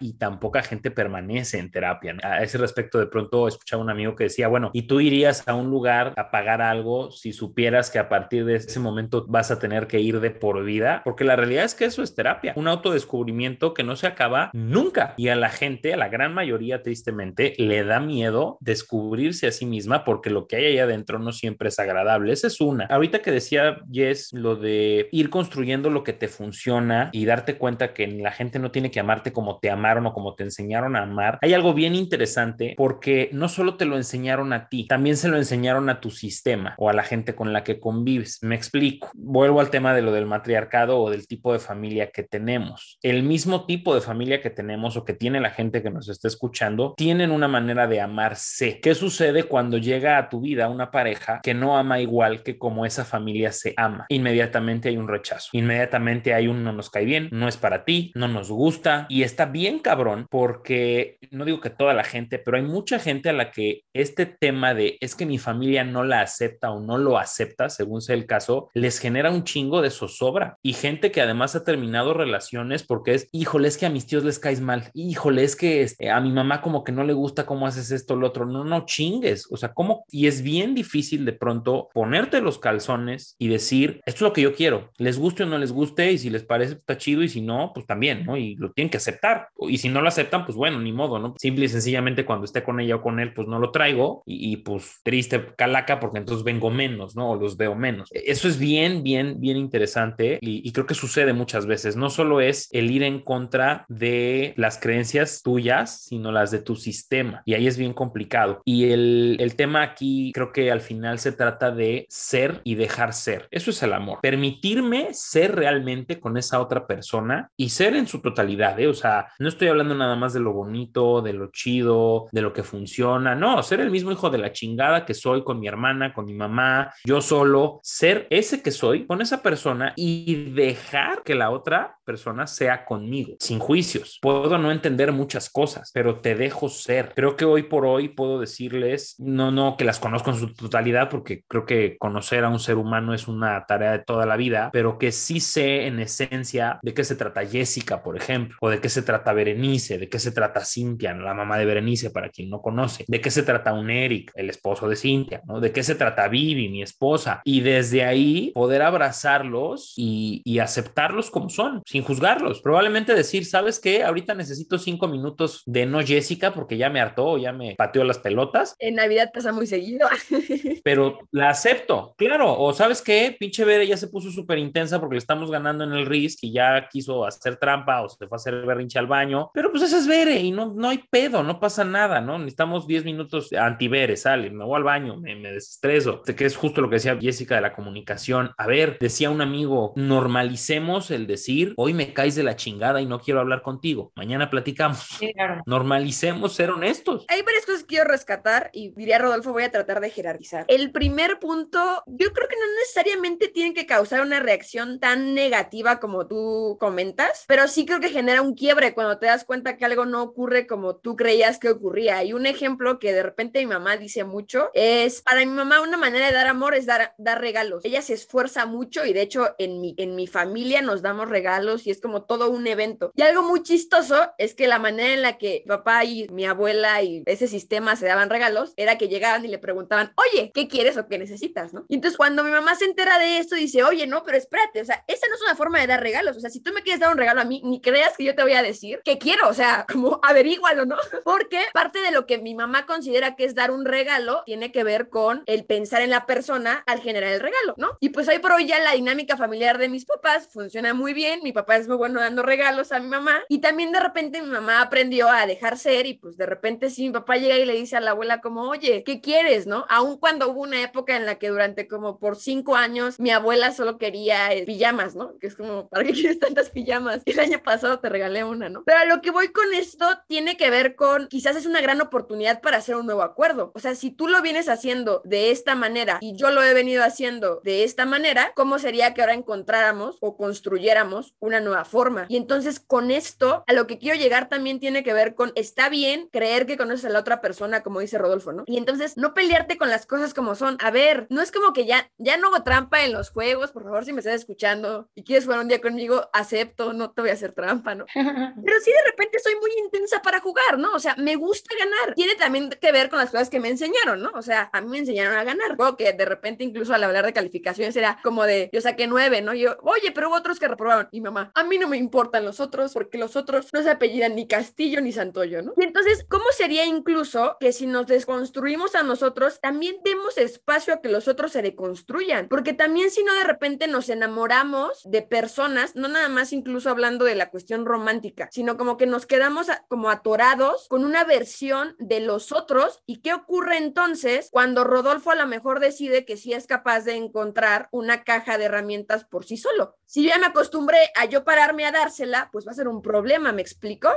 y tan poca gente permanece en terapia. A ese respecto, de pronto escuchaba un amigo que decía, bueno, ¿y tú irías a un lugar a pagar algo si supieras que a partir de ese momento vas a tener que ir de por vida? Porque la realidad es que eso es terapia, un autodescubrimiento que no se acaba nunca. Y a la gente, a la gran mayoría, tristemente, le da miedo descubrirse a sí misma porque lo que hay ahí adentro no siempre es agradable. Esa es una. Ahorita que decía Jess lo de ir construyendo lo que te funciona y darte cuenta que la gente no tiene que amarte como te ama amaron o como te enseñaron a amar, hay algo bien interesante porque no solo te lo enseñaron a ti, también se lo enseñaron a tu sistema o a la gente con la que convives. Me explico. Vuelvo al tema de lo del matriarcado o del tipo de familia que tenemos. El mismo tipo de familia que tenemos o que tiene la gente que nos está escuchando, tienen una manera de amarse. ¿Qué sucede cuando llega a tu vida una pareja que no ama igual que como esa familia se ama? Inmediatamente hay un rechazo. Inmediatamente hay un no nos cae bien, no es para ti, no nos gusta y está bien cabrón porque no digo que toda la gente, pero hay mucha gente a la que este tema de es que mi familia no la acepta o no lo acepta, según sea el caso, les genera un chingo de zozobra y gente que además ha terminado relaciones porque es, híjole, es que a mis tíos les caes mal, híjole, es que este, a mi mamá como que no le gusta cómo haces esto, lo otro, no, no chingues, o sea, ¿cómo? Y es bien difícil de pronto ponerte los calzones y decir, esto es lo que yo quiero, les guste o no les guste y si les parece está chido y si no, pues también, ¿no? Y lo tienen que aceptar. Y si no lo aceptan, pues bueno, ni modo, ¿no? Simple y sencillamente cuando esté con ella o con él, pues no lo traigo y, pues triste calaca porque entonces vengo menos, ¿no? O los veo menos. Eso es bien, bien, bien interesante y, y creo que sucede muchas veces. No solo es el ir en contra de las creencias tuyas, sino las de tu sistema. Y ahí es bien complicado. Y el, el tema aquí creo que al final se trata de ser y dejar ser. Eso es el amor. Permitirme ser realmente con esa otra persona y ser en su totalidad. ¿eh? O sea, no estoy hablando nada más de lo bonito, de lo chido, de lo que funciona. No, ser el mismo hijo de la chingada que soy con mi hermana, con mi mamá, yo solo. Ser ese que soy con esa persona y dejar que la otra persona sea conmigo, sin juicios. Puedo no entender muchas cosas, pero te dejo ser. Creo que hoy por hoy puedo decirles, no, no que las conozco en su totalidad, porque creo que conocer a un ser humano es una tarea de toda la vida, pero que sí sé en esencia de qué se trata Jessica, por ejemplo, o de qué se trata Berenice, de qué se trata Cintia, la mamá de Berenice, para quien no conoce, de qué se trata un Eric, el esposo de Cintia, ¿no? De qué se trata Vivi, mi esposa, y desde ahí poder abrazarlos y, y aceptarlos como son, sin juzgarlos. Probablemente decir, ¿sabes qué? Ahorita necesito cinco minutos de no Jessica porque ya me hartó, ya me pateó las pelotas. En Navidad pasa muy seguido. pero la acepto, claro. O sabes qué, pinche Bere ya se puso súper intensa porque le estamos ganando en el RISC y ya quiso hacer trampa o se fue a hacer berrinche al baño. Pero pues esa es Bere y no, no hay pedo, no pasa nada, ¿no? Necesitamos 10 minutos anti-Bere, sale, me voy al baño, me, me desestreso. Que es justo lo que decía Jessica de la comunicación. A ver, decía un amigo, normalicemos el decir, hoy me caes de la chingada y no quiero hablar contigo. Mañana platicamos. Sí, claro. Normalicemos ser honestos. Hay varias cosas que quiero rescatar y diría Rodolfo, voy a tratar de jerarquizar. El primer punto, yo creo que no necesariamente tiene que causar una reacción tan negativa como tú comentas, pero sí creo que genera un quiebre cuando te das cuenta que algo no ocurre como tú creías que ocurría. Y un ejemplo que de repente mi mamá dice mucho es, para mi mamá una manera de dar amor es dar, dar regalos. Ella se esfuerza mucho y de hecho en mi, en mi familia nos damos regalos y es como todo un evento. Y algo muy chistoso es que la manera en la que papá y mi abuela y ese sistema se daban regalos era que llegaban y le preguntaban, oye, ¿qué quieres o qué necesitas? ¿no? Y entonces cuando mi mamá se entera de esto dice, oye, no, pero espérate, o sea, esa no es una forma de dar regalos. O sea, si tú me quieres dar un regalo a mí, ni creas que yo te voy a decir que quiero, o sea, como averígualo, ¿no? Porque parte de lo que mi mamá considera que es dar un regalo tiene que ver con el pensar en la persona al generar el regalo, ¿no? Y pues hoy por hoy ya la dinámica familiar de mis papás funciona muy bien, mi papá es muy bueno dando regalos a mi mamá y también de repente mi mamá aprendió a dejar ser y pues de repente si mi papá llega y le dice a la abuela como, oye, ¿qué quieres, no? Aun cuando hubo una época en la que durante como por cinco años mi abuela solo quería eh, pijamas, ¿no? Que es como, ¿para qué quieres tantas pijamas? El año pasado te regalé una, ¿no? Pero a lo que voy con esto tiene que ver con, quizás es una gran oportunidad para hacer un nuevo acuerdo. O sea, si tú lo vienes haciendo de esta manera y yo lo he venido haciendo de esta manera, ¿cómo sería que ahora encontráramos o construyéramos una nueva forma? Y entonces con esto, a lo que quiero llegar también tiene que ver con, está bien creer que conoces a la otra persona, como dice Rodolfo, ¿no? Y entonces no pelearte con las cosas como son. A ver, no es como que ya, ya no hago trampa en los juegos, por favor, si me estás escuchando y quieres jugar un día conmigo, acepto, no te voy a hacer trampa, ¿no? Pero sí de repente soy muy intensa para jugar, ¿no? O sea, me gusta ganar. Tiene también que ver con las cosas que me enseñaron, ¿no? O sea, a mí me enseñaron a ganar. Luego que de repente incluso al hablar de calificaciones era como de, yo saqué nueve, ¿no? yo, oye, pero hubo otros que reprobaron. Y mamá, a mí no me importan los otros porque los otros no se apellidan ni Castillo ni Santoyo, ¿no? Y entonces, ¿cómo sería incluso que si nos desconstruimos a nosotros, también demos espacio a que los otros se deconstruyan? Porque también si no de repente nos enamoramos de personas, no nada más incluso hablando de la cuestión romántica, sino como que nos quedamos como atorados con una versión de los otros. ¿Y qué ocurre entonces cuando Rodolfo a lo mejor decide que sí es capaz de encontrar una caja de herramientas por sí solo? Si ya me acostumbré a yo pararme a dársela, pues va a ser un problema, ¿me explico?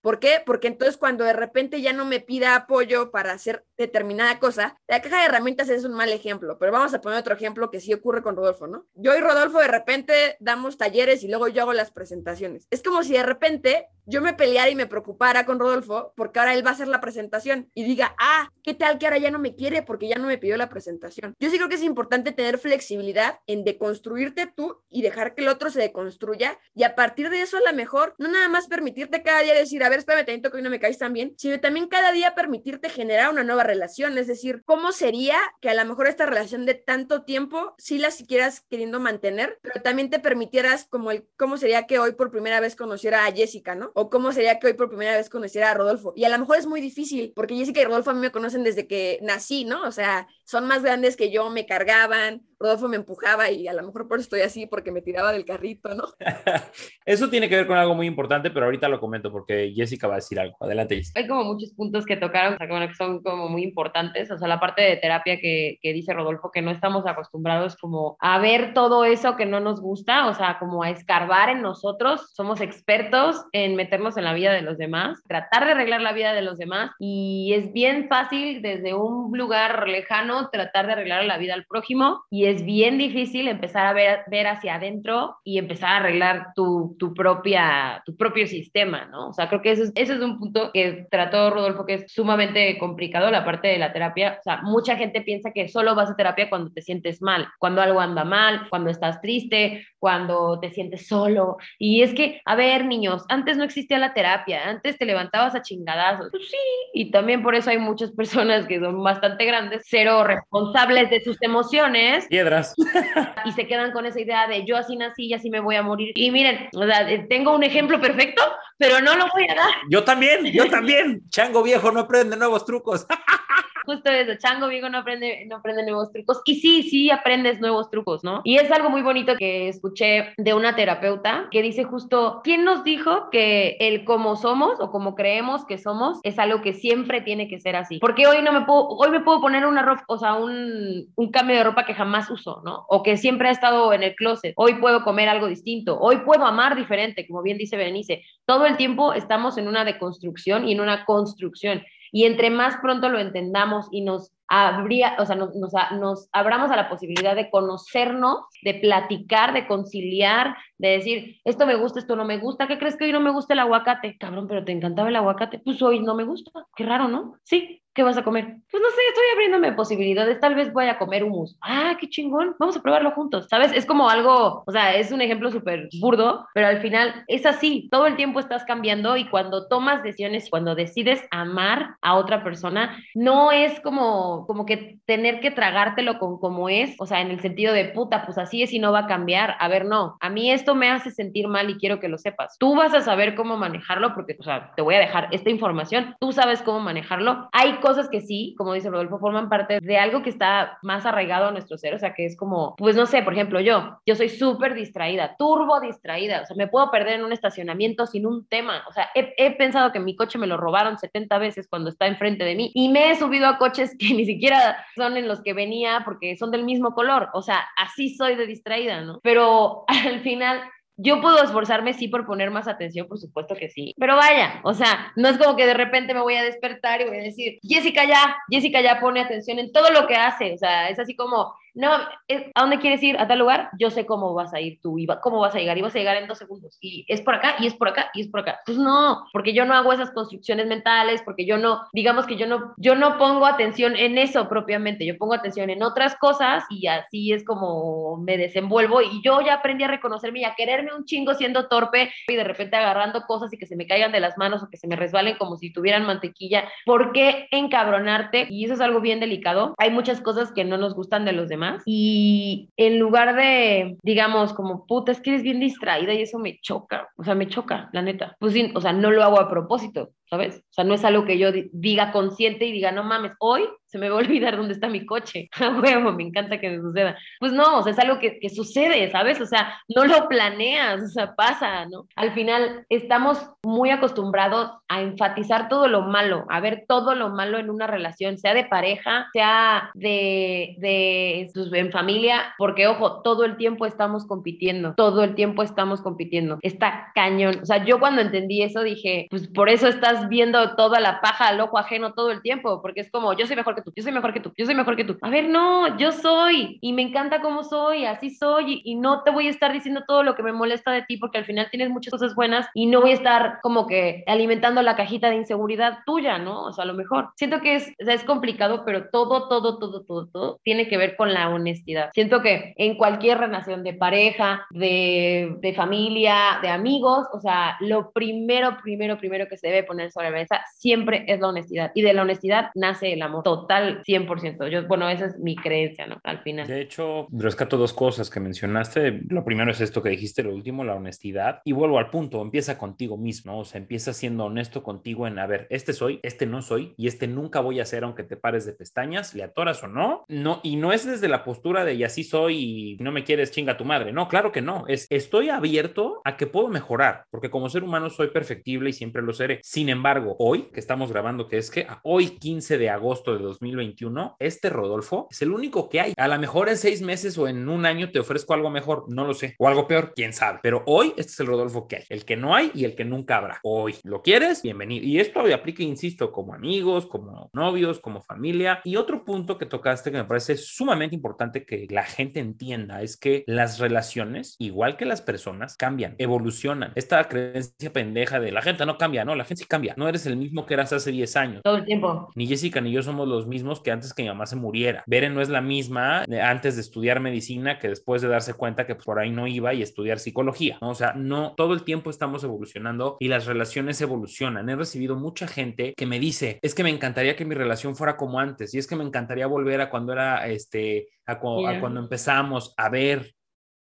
¿Por qué? Porque entonces cuando de repente ya no me pida apoyo para hacer determinada cosa, la caja de herramientas es un mal ejemplo, pero vamos a poner otro ejemplo que sí ocurre con Rodolfo, ¿no? Yo y Rodolfo de repente damos talleres y luego yo hago las presentaciones. Es como si de repente yo me peleara y me preocupara con Rodolfo porque ahora él va a hacer la presentación y diga, ah, ¿qué tal que ahora ya no me quiere porque ya no me pidió la presentación? Yo sí creo que es importante tener flexibilidad en deconstruirte tú y dejar que el otro se deconstruya y a partir de eso a lo mejor no nada más permitirte cada día decir, a ver, espérame tantito que hoy no me caes tan bien, sino también cada día permitirte generar una nueva relación, es decir, ¿cómo sería que a lo mejor esta relación de tanto tiempo sí la siguieras queriendo mantener, pero también te permitieras como el, cómo sería que hoy por primera vez conociera a Jessica, ¿no? O cómo sería que hoy por primera vez conociera a Rodolfo. Y a lo mejor es muy difícil, porque Jessica y Rodolfo a mí me conocen desde que nací, ¿no? O sea, son más grandes que yo, me cargaban, Rodolfo me empujaba y a lo mejor por eso estoy así, porque me tiraba del carrito, ¿no? Eso tiene que ver con algo muy importante, pero ahorita lo comento porque Jessica va a decir algo. Adelante, Jessica. Hay como muchos puntos que tocaron, o sea, bueno, que son como muy importantes. O sea, la parte de terapia que, que dice Rodolfo, que no estamos acostumbrados como a ver todo eso que no nos gusta, o sea, como a escarbar en nosotros. Somos expertos en meternos en la vida de los demás, tratar de arreglar la vida de los demás. Y es bien fácil desde un lugar lejano tratar de arreglar la vida al prójimo. Y es bien difícil empezar a ver, ver hacia adentro y empezar a arreglar tu, tu, propia, tu propio sistema, ¿no? O sea, creo que eso es, eso es un punto que trató Rodolfo que es sumamente complicado, la parte de la terapia. O sea, mucha gente piensa que solo vas a terapia cuando te sientes mal, cuando algo anda mal, cuando estás triste, cuando te sientes solo. Y es que, a ver, niños, antes no existía la terapia, antes te levantabas a chingadazos. Pues sí, y también por eso hay muchas personas que son bastante grandes, cero responsables de sus emociones Piedras. y se quedan con esa idea de yo así nací y así me voy a morir. Y miren, o sea, eh, tengo un ejemplo perfecto, pero no lo voy a dar. Yo también, yo también. Chango viejo no aprende nuevos trucos. Justo eso, Chango Vigo no aprende, no aprende nuevos trucos. Y sí, sí aprendes nuevos trucos, ¿no? Y es algo muy bonito que escuché de una terapeuta que dice justo, ¿quién nos dijo que el como somos o como creemos que somos es algo que siempre tiene que ser así? Porque hoy no me puedo, hoy me puedo poner una ropa, o sea, un, un cambio de ropa que jamás uso, ¿no? O que siempre ha estado en el closet. Hoy puedo comer algo distinto. Hoy puedo amar diferente, como bien dice Berenice. Todo el tiempo estamos en una deconstrucción y en una construcción. Y entre más pronto lo entendamos y nos habría, o sea, nos, nos, nos, abramos a la posibilidad de conocernos, de platicar, de conciliar, de decir, esto me gusta, esto no me gusta, ¿qué crees que hoy no me gusta el aguacate? Cabrón, pero te encantaba el aguacate, pues hoy no me gusta, qué raro, ¿no? Sí, ¿qué vas a comer? Pues no sé, estoy abriéndome posibilidades, tal vez voy a comer hummus. Ah, qué chingón, vamos a probarlo juntos, ¿sabes? Es como algo, o sea, es un ejemplo súper burdo, pero al final es así, todo el tiempo estás cambiando y cuando tomas decisiones, cuando decides amar a otra persona, no es como, como que tener que tragártelo con como es, o sea, en el sentido de puta, pues así es y no va a cambiar. A ver, no, a mí esto me hace sentir mal y quiero que lo sepas. Tú vas a saber cómo manejarlo porque, o sea, te voy a dejar esta información, tú sabes cómo manejarlo. Hay cosas que sí, como dice Rodolfo, forman parte de algo que está más arraigado a nuestro ser, o sea, que es como, pues no sé, por ejemplo, yo, yo soy súper distraída, turbo distraída, o sea, me puedo perder en un estacionamiento sin un tema, o sea, he, he pensado que mi coche me lo robaron 70 veces cuando está enfrente de mí y me he subido a coches que ni siquiera son en los que venía porque son del mismo color, o sea, así soy de distraída, ¿no? Pero al final yo puedo esforzarme, sí, por poner más atención, por supuesto que sí. Pero vaya, o sea, no es como que de repente me voy a despertar y voy a decir, Jessica ya, Jessica ya pone atención en todo lo que hace. O sea, es así como, no, ¿a dónde quieres ir? ¿A tal lugar? Yo sé cómo vas a ir tú, y cómo vas a llegar, y vas a llegar en dos segundos. Y es por acá, y es por acá, y es por acá. Pues no, porque yo no hago esas construcciones mentales, porque yo no, digamos que yo no, yo no pongo atención en eso propiamente, yo pongo atención en otras cosas y así es como me desenvuelvo y yo ya aprendí a reconocerme y a quererme un chingo siendo torpe y de repente agarrando cosas y que se me caigan de las manos o que se me resbalen como si tuvieran mantequilla. ¿Por qué encabronarte? Y eso es algo bien delicado. Hay muchas cosas que no nos gustan de los demás y en lugar de, digamos, como puta, es que eres bien distraída y eso me choca, o sea, me choca, la neta. Pues sí, o sea, no lo hago a propósito, ¿sabes? O sea, no es algo que yo diga consciente y diga, no mames, hoy se me va a olvidar dónde está mi coche. A huevo, me encanta que me suceda. Pues no, o sea, es algo que, que, sucede, ¿sabes? O sea, no lo planeas, o sea, pasa, ¿no? Al final estamos muy acostumbrados a enfatizar todo lo malo, a ver todo lo malo en una relación, sea de pareja, sea de, de pues, en familia, porque ojo, todo el tiempo estamos compitiendo, todo el tiempo estamos compitiendo. Está cañón. O sea, yo cuando entendí eso dije, pues por eso estás viendo toda la paja al ojo ajeno todo el tiempo, porque es como, yo soy mejor que tú, yo soy mejor que tú, yo soy mejor que tú. A ver, no, yo soy y me encanta cómo soy, así soy y, no te voy a estar diciendo todo lo que me molesta de ti porque al final tienes muchas cosas buenas y no voy a estar como que alimentando la cajita de inseguridad tuya, ¿no? O sea, a lo mejor. Siento que es, es complicado, pero todo, todo, todo, todo, todo tiene que ver con la honestidad. Siento que en cualquier relación de pareja, de, de familia, de amigos, o sea, lo primero, primero, primero que se debe poner sobre la mesa siempre es la honestidad. Y de la honestidad nace el amor total 100%. Yo, bueno, esa es mi creencia, ¿no? Al final. De hecho, rescato dos cosas que mencionaste. Lo primero es esto que dijiste, lo último, la honestidad. Y vuelvo al punto, empieza contigo mismo, o sea, empieza siendo honesto contigo en, a ver, este soy, este no soy y este nunca voy a ser aunque te pares de pestañas, le atoras o no. No, y no es desde la postura de y así soy y no me quieres chinga tu madre. No, claro que no. Es estoy abierto a que puedo mejorar, porque como ser humano soy perfectible y siempre lo seré. Sin embargo, hoy que estamos grabando, que es que hoy 15 de agosto de 2021, este Rodolfo es el único que hay. A lo mejor en seis meses o en un año te ofrezco algo mejor, no lo sé, o algo peor, quién sabe. Pero hoy este es el Rodolfo que hay, el que no hay y el que nunca habrá. Hoy, ¿lo quieres? Bienvenido. Y esto aplica, insisto, como amigos, como novios, como familia. Y otro punto que tocaste que me parece sumamente importante que la gente entienda es que las relaciones, igual que las personas, cambian, evolucionan. Esta creencia pendeja de la gente no cambia, no, la gente sí cambia. No eres el mismo que eras hace 10 años. Todo el tiempo. Ni Jessica ni yo somos los mismos que antes que mi mamá se muriera. Beren no es la misma antes de estudiar medicina que después de darse cuenta que por ahí no iba y estudiar psicología. ¿no? O sea, no, todo el tiempo estamos evolucionando y las relaciones evolucionan. He recibido mucha gente que me dice, es que me encantaría que mi relación fuera como antes y es que me encantaría volver a cuando era, este, a, a cuando empezamos a ver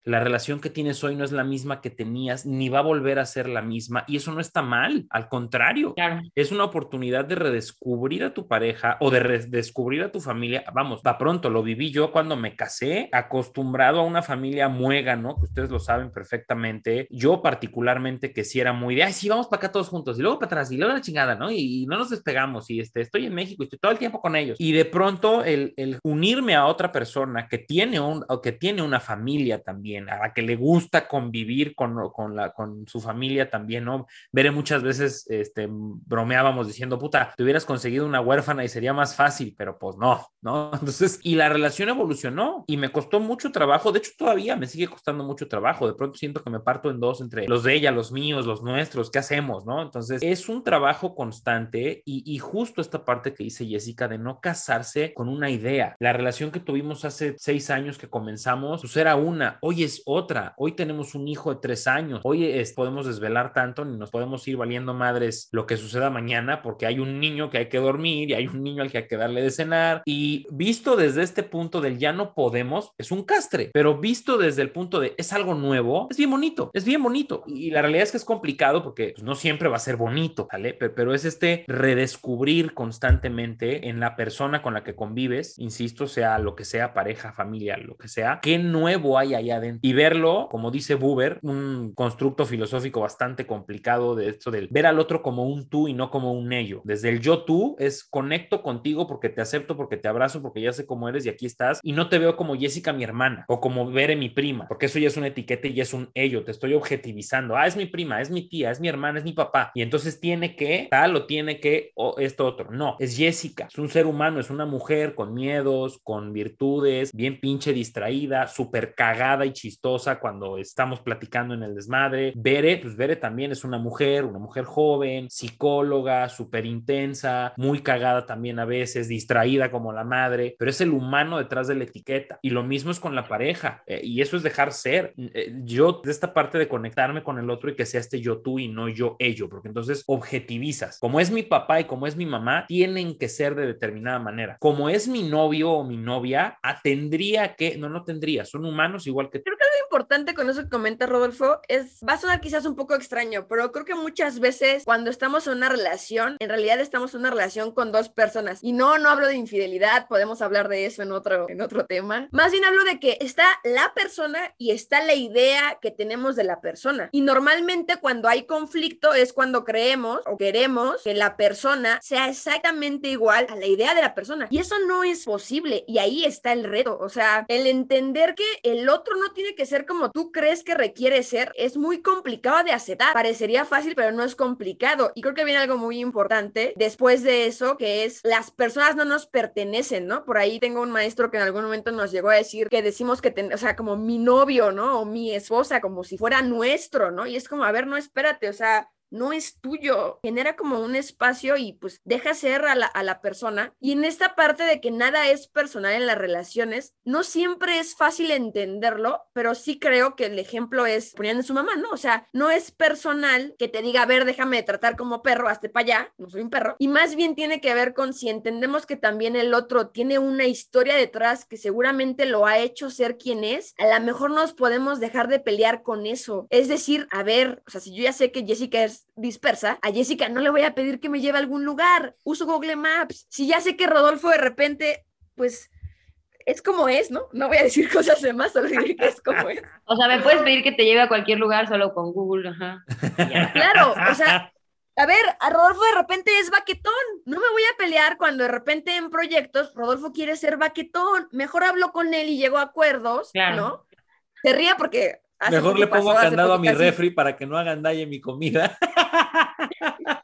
la relación que tienes hoy no es la misma que tenías, ni va a volver a ser la misma. Y eso no está mal, al contrario, es una oportunidad de redescubrir a tu pareja o de redescubrir a tu familia. Vamos, va pronto, lo viví yo cuando me casé, acostumbrado a una familia muega, ¿no? Que ustedes lo saben perfectamente. Yo particularmente que sí era muy de, ay, sí, vamos para acá todos juntos y luego para atrás y luego la chingada, ¿no? Y, no nos despegamos y este, estoy en México y estoy todo el tiempo con ellos. Y de pronto el, el unirme a otra persona que tiene, un, que tiene una familia también, a la que le gusta convivir con, con, la, con su familia también, ¿no? Veré muchas veces, este, bromeábamos diciendo, puta, te hubieras conseguido una huérfana y sería más fácil, pero pues no, ¿no? Entonces, y la relación evolucionó y me costó mucho trabajo, de hecho todavía me sigue costando mucho trabajo, de pronto siento que me parto en dos entre los de ella, los míos, los nuestros, ¿qué hacemos, no? Entonces, es un trabajo constante y, y justo esta parte que dice Jessica de no casarse con una idea. La relación que tuvimos hace seis años que comenzamos, pues era una, oye, es otra. Hoy tenemos un hijo de tres años. Hoy podemos desvelar tanto ni nos podemos ir valiendo madres lo que suceda mañana porque hay un niño que hay que dormir y hay un niño al que hay que darle de cenar. Y visto desde este punto del ya no podemos, es un castre, pero visto desde el punto de es algo nuevo, es bien bonito, es bien bonito. Y la realidad es que es complicado porque pues, no siempre va a ser bonito, ¿vale? Pero, pero es este redescubrir constantemente en la persona con la que convives, insisto, sea lo que sea, pareja, familia, lo que sea, qué nuevo hay allá adentro y verlo, como dice Buber, un constructo filosófico bastante complicado de esto del ver al otro como un tú y no como un ello. Desde el yo tú es conecto contigo porque te acepto, porque te abrazo, porque ya sé cómo eres y aquí estás y no te veo como Jessica mi hermana o como Bere mi prima, porque eso ya es una etiqueta y es un ello, te estoy objetivizando. Ah, es mi prima, es mi tía, es mi hermana, es mi papá y entonces tiene que tal o tiene que o esto otro. No, es Jessica, es un ser humano, es una mujer con miedos, con virtudes, bien pinche distraída, súper cagada y chistosa cuando estamos platicando en el desmadre. Bere, pues Bere también es una mujer, una mujer joven, psicóloga, súper intensa, muy cagada también a veces, distraída como la madre, pero es el humano detrás de la etiqueta. Y lo mismo es con la pareja, eh, y eso es dejar ser. Eh, yo, de esta parte de conectarme con el otro y que sea este yo tú y no yo ello, porque entonces objetivizas. Como es mi papá y como es mi mamá, tienen que ser de determinada manera. Como es mi novio o mi novia, tendría que, no, no tendría, son humanos igual que tú creo que algo importante con eso que comenta Rodolfo es, va a sonar quizás un poco extraño, pero creo que muchas veces cuando estamos en una relación, en realidad estamos en una relación con dos personas. Y no, no hablo de infidelidad, podemos hablar de eso en otro, en otro tema. Más bien hablo de que está la persona y está la idea que tenemos de la persona. Y normalmente cuando hay conflicto es cuando creemos o queremos que la persona sea exactamente igual a la idea de la persona. Y eso no es posible. Y ahí está el reto. O sea, el entender que el otro no tiene que ser como tú crees que requiere ser es muy complicado de aceptar. Parecería fácil, pero no es complicado. Y creo que viene algo muy importante después de eso, que es las personas no nos pertenecen, ¿no? Por ahí tengo un maestro que en algún momento nos llegó a decir que decimos que, o sea, como mi novio, ¿no? O mi esposa, como si fuera nuestro, ¿no? Y es como, a ver, no, espérate, o sea, no es tuyo, genera como un espacio y pues deja ser a la, a la, persona. Y en esta parte de que nada es personal en las relaciones, no siempre es fácil entenderlo, pero sí creo que el ejemplo es poniendo su mamá, ¿no? O sea, no es personal que te diga, a ver, déjame tratar como perro, hazte para allá, no soy un perro. Y más bien tiene que ver con si entendemos que también el otro tiene una historia detrás que seguramente lo ha hecho ser quien es, a lo mejor nos podemos dejar de pelear con eso. Es decir, a ver, o sea, si yo ya sé que Jessica es dispersa, a Jessica no le voy a pedir que me lleve a algún lugar, uso Google Maps. Si ya sé que Rodolfo de repente, pues es como es, ¿no? No voy a decir cosas de más, solo diré que es como es. O sea, me puedes pedir que te lleve a cualquier lugar solo con Google, ajá. Claro, o sea, a ver, a Rodolfo de repente es baquetón. No me voy a pelear cuando de repente en proyectos Rodolfo quiere ser baquetón. Mejor hablo con él y llego a acuerdos, ¿no? Se ría porque Mejor le pongo candado a mi refri para que no hagan daño en mi comida.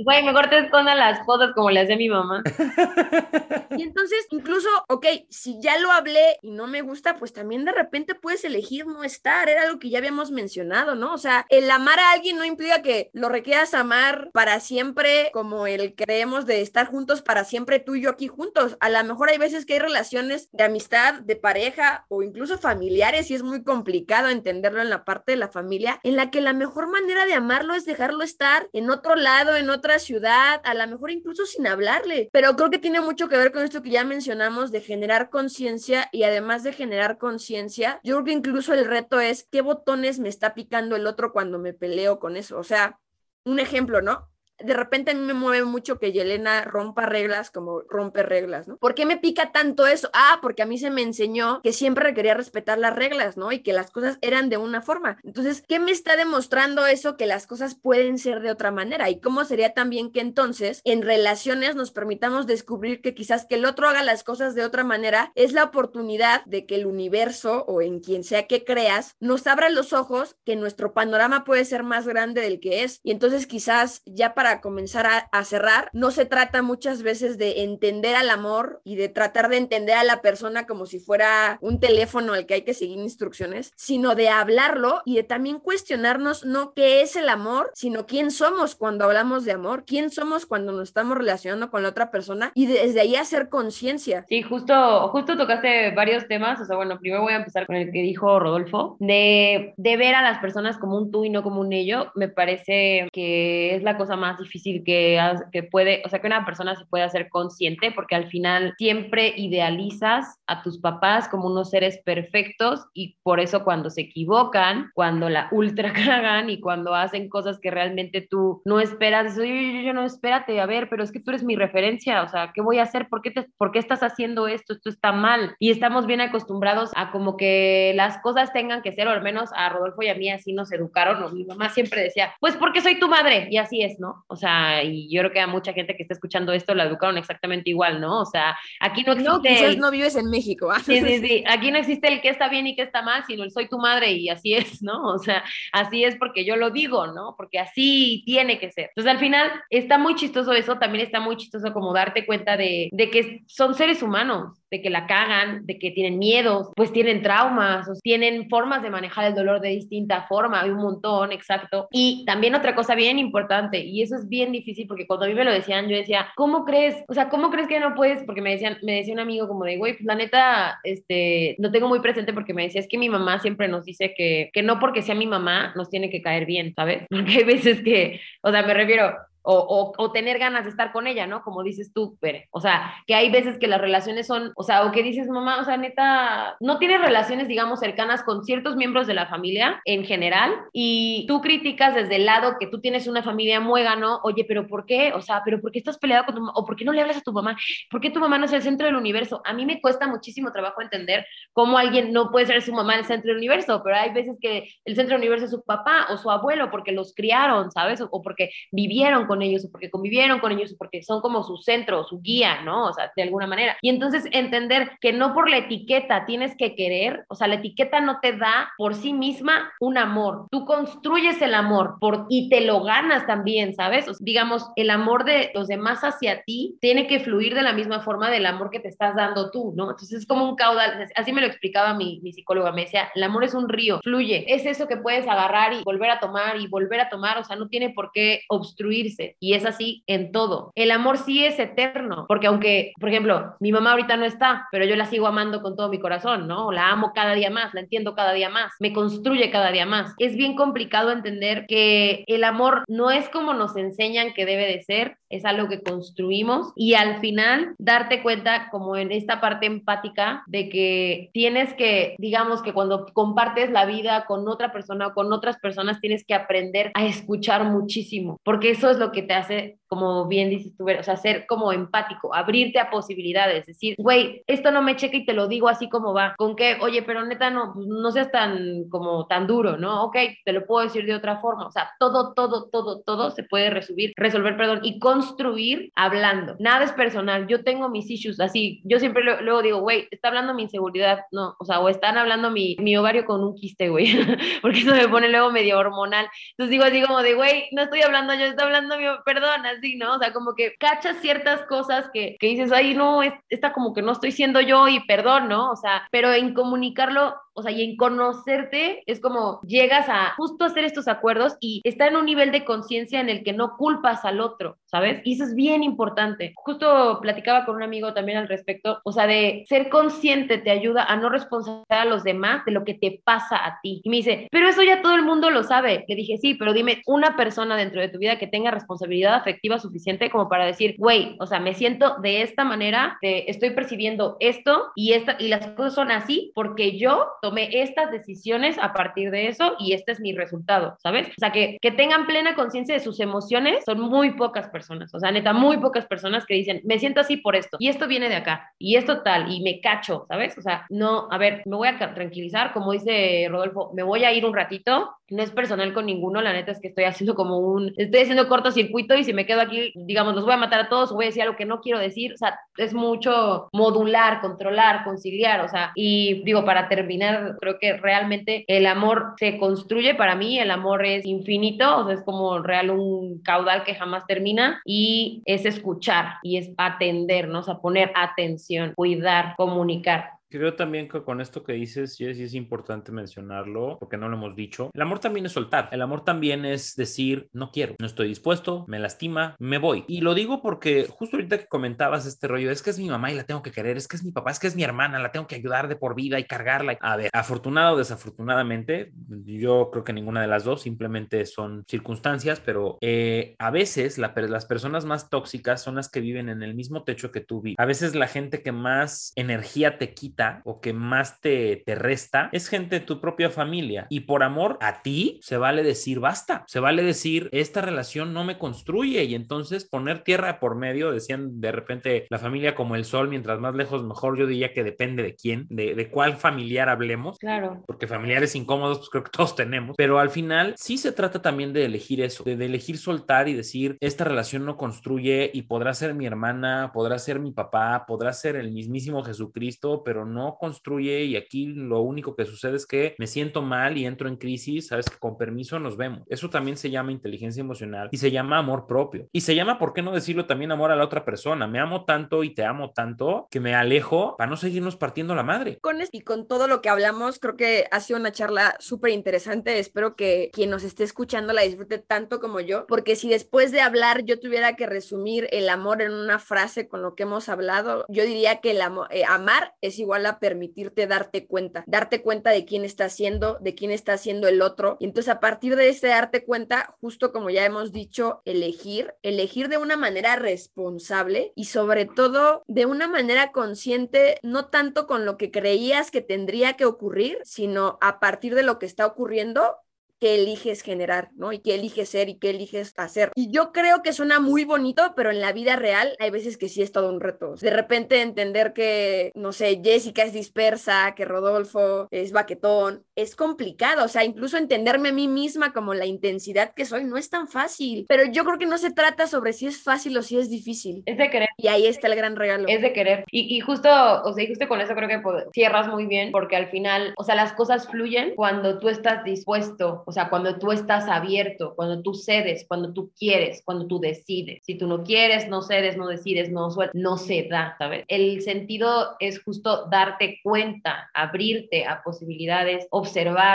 Güey, mejor te escondan las cosas como le hace mi mamá. Y entonces, incluso, ok, si ya lo hablé y no me gusta, pues también de repente puedes elegir no estar. Era algo que ya habíamos mencionado, ¿no? O sea, el amar a alguien no implica que lo requieras amar para siempre, como el creemos de estar juntos para siempre tú y yo aquí juntos. A lo mejor hay veces que hay relaciones de amistad, de pareja o incluso familiares y es muy complicado entenderlo en la parte de la familia, en la que la mejor manera de amarlo es dejarlo estar en otro lado, en ciudad, a lo mejor incluso sin hablarle. Pero creo que tiene mucho que ver con esto que ya mencionamos de generar conciencia y además de generar conciencia, yo creo que incluso el reto es qué botones me está picando el otro cuando me peleo con eso. O sea, un ejemplo, ¿no? De repente a mí me mueve mucho que Yelena rompa reglas como rompe reglas, ¿no? ¿Por qué me pica tanto eso? Ah, porque a mí se me enseñó que siempre quería respetar las reglas, ¿no? Y que las cosas eran de una forma. Entonces, ¿qué me está demostrando eso? Que las cosas pueden ser de otra manera. ¿Y cómo sería también que entonces en relaciones nos permitamos descubrir que quizás que el otro haga las cosas de otra manera es la oportunidad de que el universo o en quien sea que creas nos abra los ojos que nuestro panorama puede ser más grande del que es. Y entonces quizás ya para comenzar a, cerrar, no se trata muchas veces de entender al amor y de tratar de entender a la persona como si fuera un teléfono al que hay que seguir instrucciones, sino de hablarlo y de también cuestionarnos no qué es el amor, sino quién somos cuando hablamos de amor, quién somos cuando nos estamos relacionando con la otra persona y desde ahí hacer conciencia. Sí, justo, justo tocaste varios temas, o sea, bueno, primero voy a empezar con el que dijo Rodolfo, de, de ver a las personas como un tú y no como un ello, me parece que es la cosa más difícil que, que puede, o sea, que una persona se puede hacer consciente, porque al final siempre idealizas a tus papás como unos seres perfectos y por eso cuando se equivocan, cuando la ultra cagan y cuando hacen cosas que realmente tú no esperas, yo, yo, no, espérate, a ver, pero es que tú eres mi referencia, o sea, ¿qué voy a hacer? ¿Por qué, te, ¿Por qué estás haciendo esto? Esto está mal. Y estamos bien acostumbrados a como que las cosas tengan que ser, o al menos a Rodolfo y a mí así nos educaron, o mi mamá siempre decía, pues porque soy tu madre, y así es, ¿no? O sea, y yo creo que a mucha gente que está escuchando esto la educaron exactamente igual, ¿no? O sea, aquí no existe. No, quizás no vives en México. ¿ah? Sí, sí, sí. Aquí no existe el que está bien y que está mal, sino el soy tu madre y así es, ¿no? O sea, así es porque yo lo digo, ¿no? Porque así tiene que ser. Entonces, al final, está muy chistoso eso. También está muy chistoso como darte cuenta de, de que son seres humanos de que la cagan, de que tienen miedos, pues tienen traumas, o tienen formas de manejar el dolor de distinta forma, hay un montón, exacto. Y también otra cosa bien importante, y eso es bien difícil porque cuando a mí me lo decían, yo decía, ¿cómo crees? O sea, ¿cómo crees que no puedes? Porque me decían, me decía un amigo como de, güey, pues la neta, este, lo tengo muy presente porque me decía, es que mi mamá siempre nos dice que, que no porque sea mi mamá nos tiene que caer bien, ¿sabes? Porque hay veces que, o sea, me refiero, o, o, tener ganas de estar con ella, ¿no? Como dices tú, Pere. O sea, que hay veces que las relaciones son, o sea, o que dices, mamá, o sea, neta, no tienes relaciones, digamos, cercanas con ciertos miembros de la familia en general y tú criticas desde el lado que tú tienes una familia muégano, oye, pero ¿por qué? O sea, pero ¿por qué estás peleado con tu mamá? ¿O por qué no le hablas a tu mamá? ¿Por qué tu mamá no es el centro del universo? A mí me cuesta muchísimo trabajo entender cómo alguien no puede ser su mamá el centro del universo, pero hay veces que el centro del universo es su papá o su abuelo porque los criaron, ¿sabes? O, o porque vivieron con ellos o porque convivieron con ellos o porque son como su centro, su guía, ¿no? O sea, de alguna manera. Y entonces entender que no por la etiqueta tienes que querer, o sea, la etiqueta no te da por sí misma un amor. Tú construyes el amor por, y te lo ganas también, ¿sabes? digamos, el amor de los demás hacia ti tiene que fluir de la misma forma del amor que te estás dando tú, ¿no? Entonces es como un caudal, así me lo explicaba mi, mi psicóloga, me decía, el amor es un río, fluye, es eso que puedes agarrar y volver a tomar y volver a tomar, o sea, no tiene por qué obstruirse. Y es así en todo. El amor sí es eterno, porque aunque, por ejemplo, mi mamá ahorita no está, pero yo la sigo amando con todo mi corazón, ¿no? La amo cada día más, la entiendo cada día más, me construye cada día más. Es bien complicado entender que el amor no es como nos enseñan que debe de ser, es algo que construimos y al final darte cuenta como en esta parte empática de que tienes que, digamos que cuando compartes la vida con otra persona o con otras personas tienes que aprender a escuchar muchísimo, porque eso es lo que te hace como bien dices tú, o sea, ser como empático, abrirte a posibilidades, decir, güey, esto no me checa y te lo digo así como va, con que, oye, pero neta, no, no seas tan, como tan duro, ¿no? Ok, te lo puedo decir de otra forma, o sea, todo, todo, todo, todo se puede resolver, resolver, perdón, y construir hablando, nada es personal, yo tengo mis issues, así, yo siempre luego digo, güey, está hablando mi inseguridad, no, o sea, o están hablando mi, mi ovario con un quiste, güey, porque eso me pone luego medio hormonal, entonces digo así como de, güey, no estoy hablando yo, está hablando mi, perdón, así, ¿no? O sea, como que cachas ciertas cosas que, que dices, ay, no, esta como que no estoy siendo yo y perdón, ¿no? O sea, pero en comunicarlo o sea, y en conocerte es como llegas a justo hacer estos acuerdos y está en un nivel de conciencia en el que no culpas al otro, ¿sabes? Y eso es bien importante. Justo platicaba con un amigo también al respecto, o sea, de ser consciente te ayuda a no responsabilizar a los demás de lo que te pasa a ti. Y me dice, pero eso ya todo el mundo lo sabe. Le dije, sí, pero dime una persona dentro de tu vida que tenga responsabilidad afectiva suficiente como para decir, güey, o sea, me siento de esta manera, estoy percibiendo esto y, esta, y las cosas son así porque yo tomé estas decisiones a partir de eso y este es mi resultado, ¿sabes? O sea, que, que tengan plena conciencia de sus emociones son muy pocas personas, o sea, neta, muy pocas personas que dicen, me siento así por esto y esto viene de acá y esto tal y me cacho, ¿sabes? O sea, no, a ver, me voy a tranquilizar, como dice Rodolfo, me voy a ir un ratito, no es personal con ninguno, la neta es que estoy haciendo como un, estoy haciendo cortocircuito y si me quedo aquí, digamos, los voy a matar a todos voy a decir algo que no quiero decir, o sea, es mucho modular, controlar, conciliar, o sea, y digo, para terminar, creo que realmente el amor se construye para mí, el amor es infinito, es como real un caudal que jamás termina y es escuchar y es atender, ¿no? O sea, poner atención, cuidar, comunicar. Creo también que con esto que dices, Jessy, es importante mencionarlo, porque no lo hemos dicho. El amor también es soltar. El amor también es decir, no quiero, no estoy dispuesto, me lastima, me voy. Y lo digo porque justo ahorita que comentabas este rollo, es que es mi mamá y la tengo que querer, es que es mi papá, es que es mi hermana, la tengo que ayudar de por vida y cargarla. A ver, afortunado o desafortunadamente, yo creo que ninguna de las dos, simplemente son circunstancias, pero eh, a veces la, las personas más tóxicas son las que viven en el mismo techo que tú vives. A veces la gente que más energía te quita o que más te, te resta es gente de tu propia familia. Y por amor a ti, se vale decir basta. Se vale decir, esta relación no me construye. Y entonces poner tierra por medio, decían de repente la familia como el sol, mientras más lejos mejor. Yo diría que depende de quién, de, de cuál familiar hablemos. Claro. Porque familiares incómodos, pues creo que todos tenemos. Pero al final sí se trata también de elegir eso, de, de elegir soltar y decir, esta relación no construye y podrá ser mi hermana, podrá ser mi papá, podrá ser el mismísimo Jesucristo, pero no construye y aquí lo único que sucede es que me siento mal y entro en crisis, sabes que con permiso nos vemos. Eso también se llama inteligencia emocional y se llama amor propio. Y se llama, ¿por qué no decirlo también amor a la otra persona? Me amo tanto y te amo tanto que me alejo para no seguirnos partiendo la madre. Con y con todo lo que hablamos, creo que ha sido una charla súper interesante. Espero que quien nos esté escuchando la disfrute tanto como yo, porque si después de hablar yo tuviera que resumir el amor en una frase con lo que hemos hablado, yo diría que el amor, eh, amar es igual a permitirte darte cuenta, darte cuenta de quién está haciendo, de quién está haciendo el otro. Y entonces a partir de ese darte cuenta, justo como ya hemos dicho, elegir, elegir de una manera responsable y sobre todo de una manera consciente, no tanto con lo que creías que tendría que ocurrir, sino a partir de lo que está ocurriendo, qué eliges generar, ¿no? Y qué eliges ser y qué eliges hacer. Y yo creo que suena muy bonito, pero en la vida real hay veces que sí es todo un reto. De repente entender que, no sé, Jessica es dispersa, que Rodolfo es baquetón, es complicado. O sea, incluso entenderme a mí misma como la intensidad que soy no es tan fácil. Pero yo creo que no se trata sobre si es fácil o si es difícil. Es de querer. Y ahí está el gran regalo. Es de querer. Y, y justo, o sea, y justo con eso creo que pues, cierras muy bien, porque al final, o sea, las cosas fluyen cuando tú estás dispuesto o sea, cuando tú estás abierto, cuando tú cedes, cuando tú quieres, cuando tú decides. Si tú no quieres, no cedes, no decides, no sueltas, no se da, ¿sabes? El sentido es justo darte cuenta, abrirte a posibilidades, observar,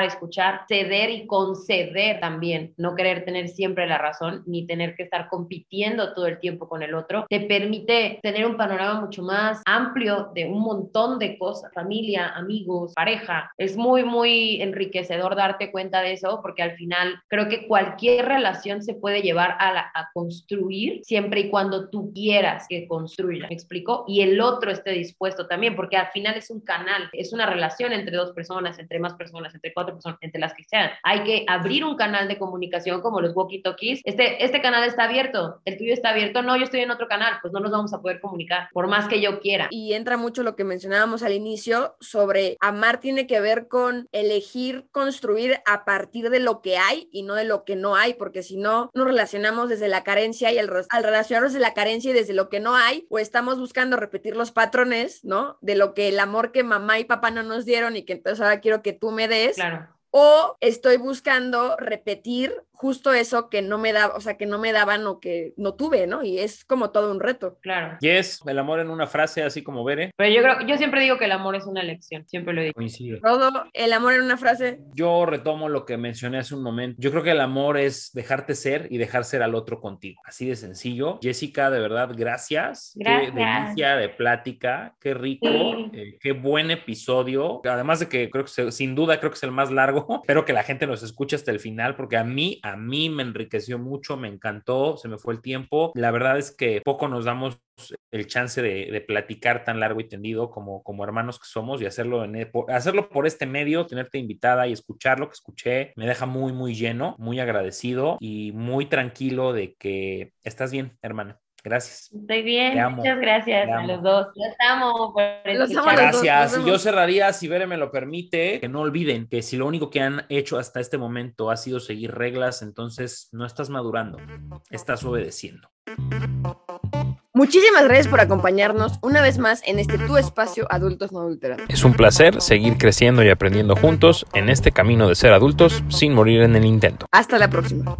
escuchar, ceder y conceder también. No querer tener siempre la razón ni tener que estar compitiendo todo el tiempo con el otro. Te permite tener un panorama mucho más amplio de un montón de cosas, familia, amigos, pareja. Es muy, muy enriquecedor darte cuenta de eso porque al final creo que cualquier relación se puede llevar a, a construir siempre y cuando tú quieras que construya, ¿me explico? Y el otro esté dispuesto también, porque al final es un canal, es una relación entre dos personas, entre más personas, entre cuatro personas, entre las que sean. Hay que abrir un canal de comunicación como los walkie-talkies. Este, este canal está abierto, el tuyo está abierto, no, yo estoy en otro canal, pues no nos vamos a poder comunicar, por más que yo quiera. Y entra mucho lo que mencionábamos al inicio sobre amar tiene que ver con elegir construir a partir de lo que hay y no de lo que no hay, porque si no nos relacionamos desde la carencia y al, al relacionarnos desde la carencia y desde lo que no hay, o estamos buscando repetir los patrones, ¿no? De lo que el amor que mamá y papá no nos dieron y que entonces ahora quiero que tú me Claro. O estoy buscando repetir justo eso que no me daba, o sea, que no me daban o que no tuve, ¿no? Y es como todo un reto. Claro. Y es el amor en una frase así como Bere. Pero yo creo, yo siempre digo que el amor es una elección, siempre lo digo. Coincido. Todo el amor en una frase. Yo retomo lo que mencioné hace un momento. Yo creo que el amor es dejarte ser y dejar ser al otro contigo. Así de sencillo. Jessica, de verdad, gracias. Gracias. Qué delicia de plática. Qué rico. Sí. eh, qué buen episodio. Además de que creo que se- sin duda creo que es el más largo. Espero que la gente nos escuche hasta el final porque a mí, a mí me enriqueció mucho, me encantó, se me fue el tiempo. La verdad es que poco nos damos el chance de, platicar tan largo y tendido como, como hermanos que somos y hacerlo, en, e- por- hacerlo por este medio, tenerte invitada y escuchar lo que escuché, me deja muy, muy lleno, muy agradecido y muy tranquilo de que estás bien, hermana. Gracias. Estoy bien, Te amo. muchas gracias a amo. los dos. Los amo por Los amo a los dos. Gracias. nos Y yo cerraría, si Bere me lo permite, que no olviden que si lo único que han hecho hasta este momento ha sido seguir reglas, entonces no estás madurando, estás obedeciendo. Muchísimas gracias por acompañarnos una vez más en este tu espacio Adultos No Adulterados. Es un placer seguir creciendo y aprendiendo juntos en este camino de ser adultos sin morir en el intento. Hasta la próxima.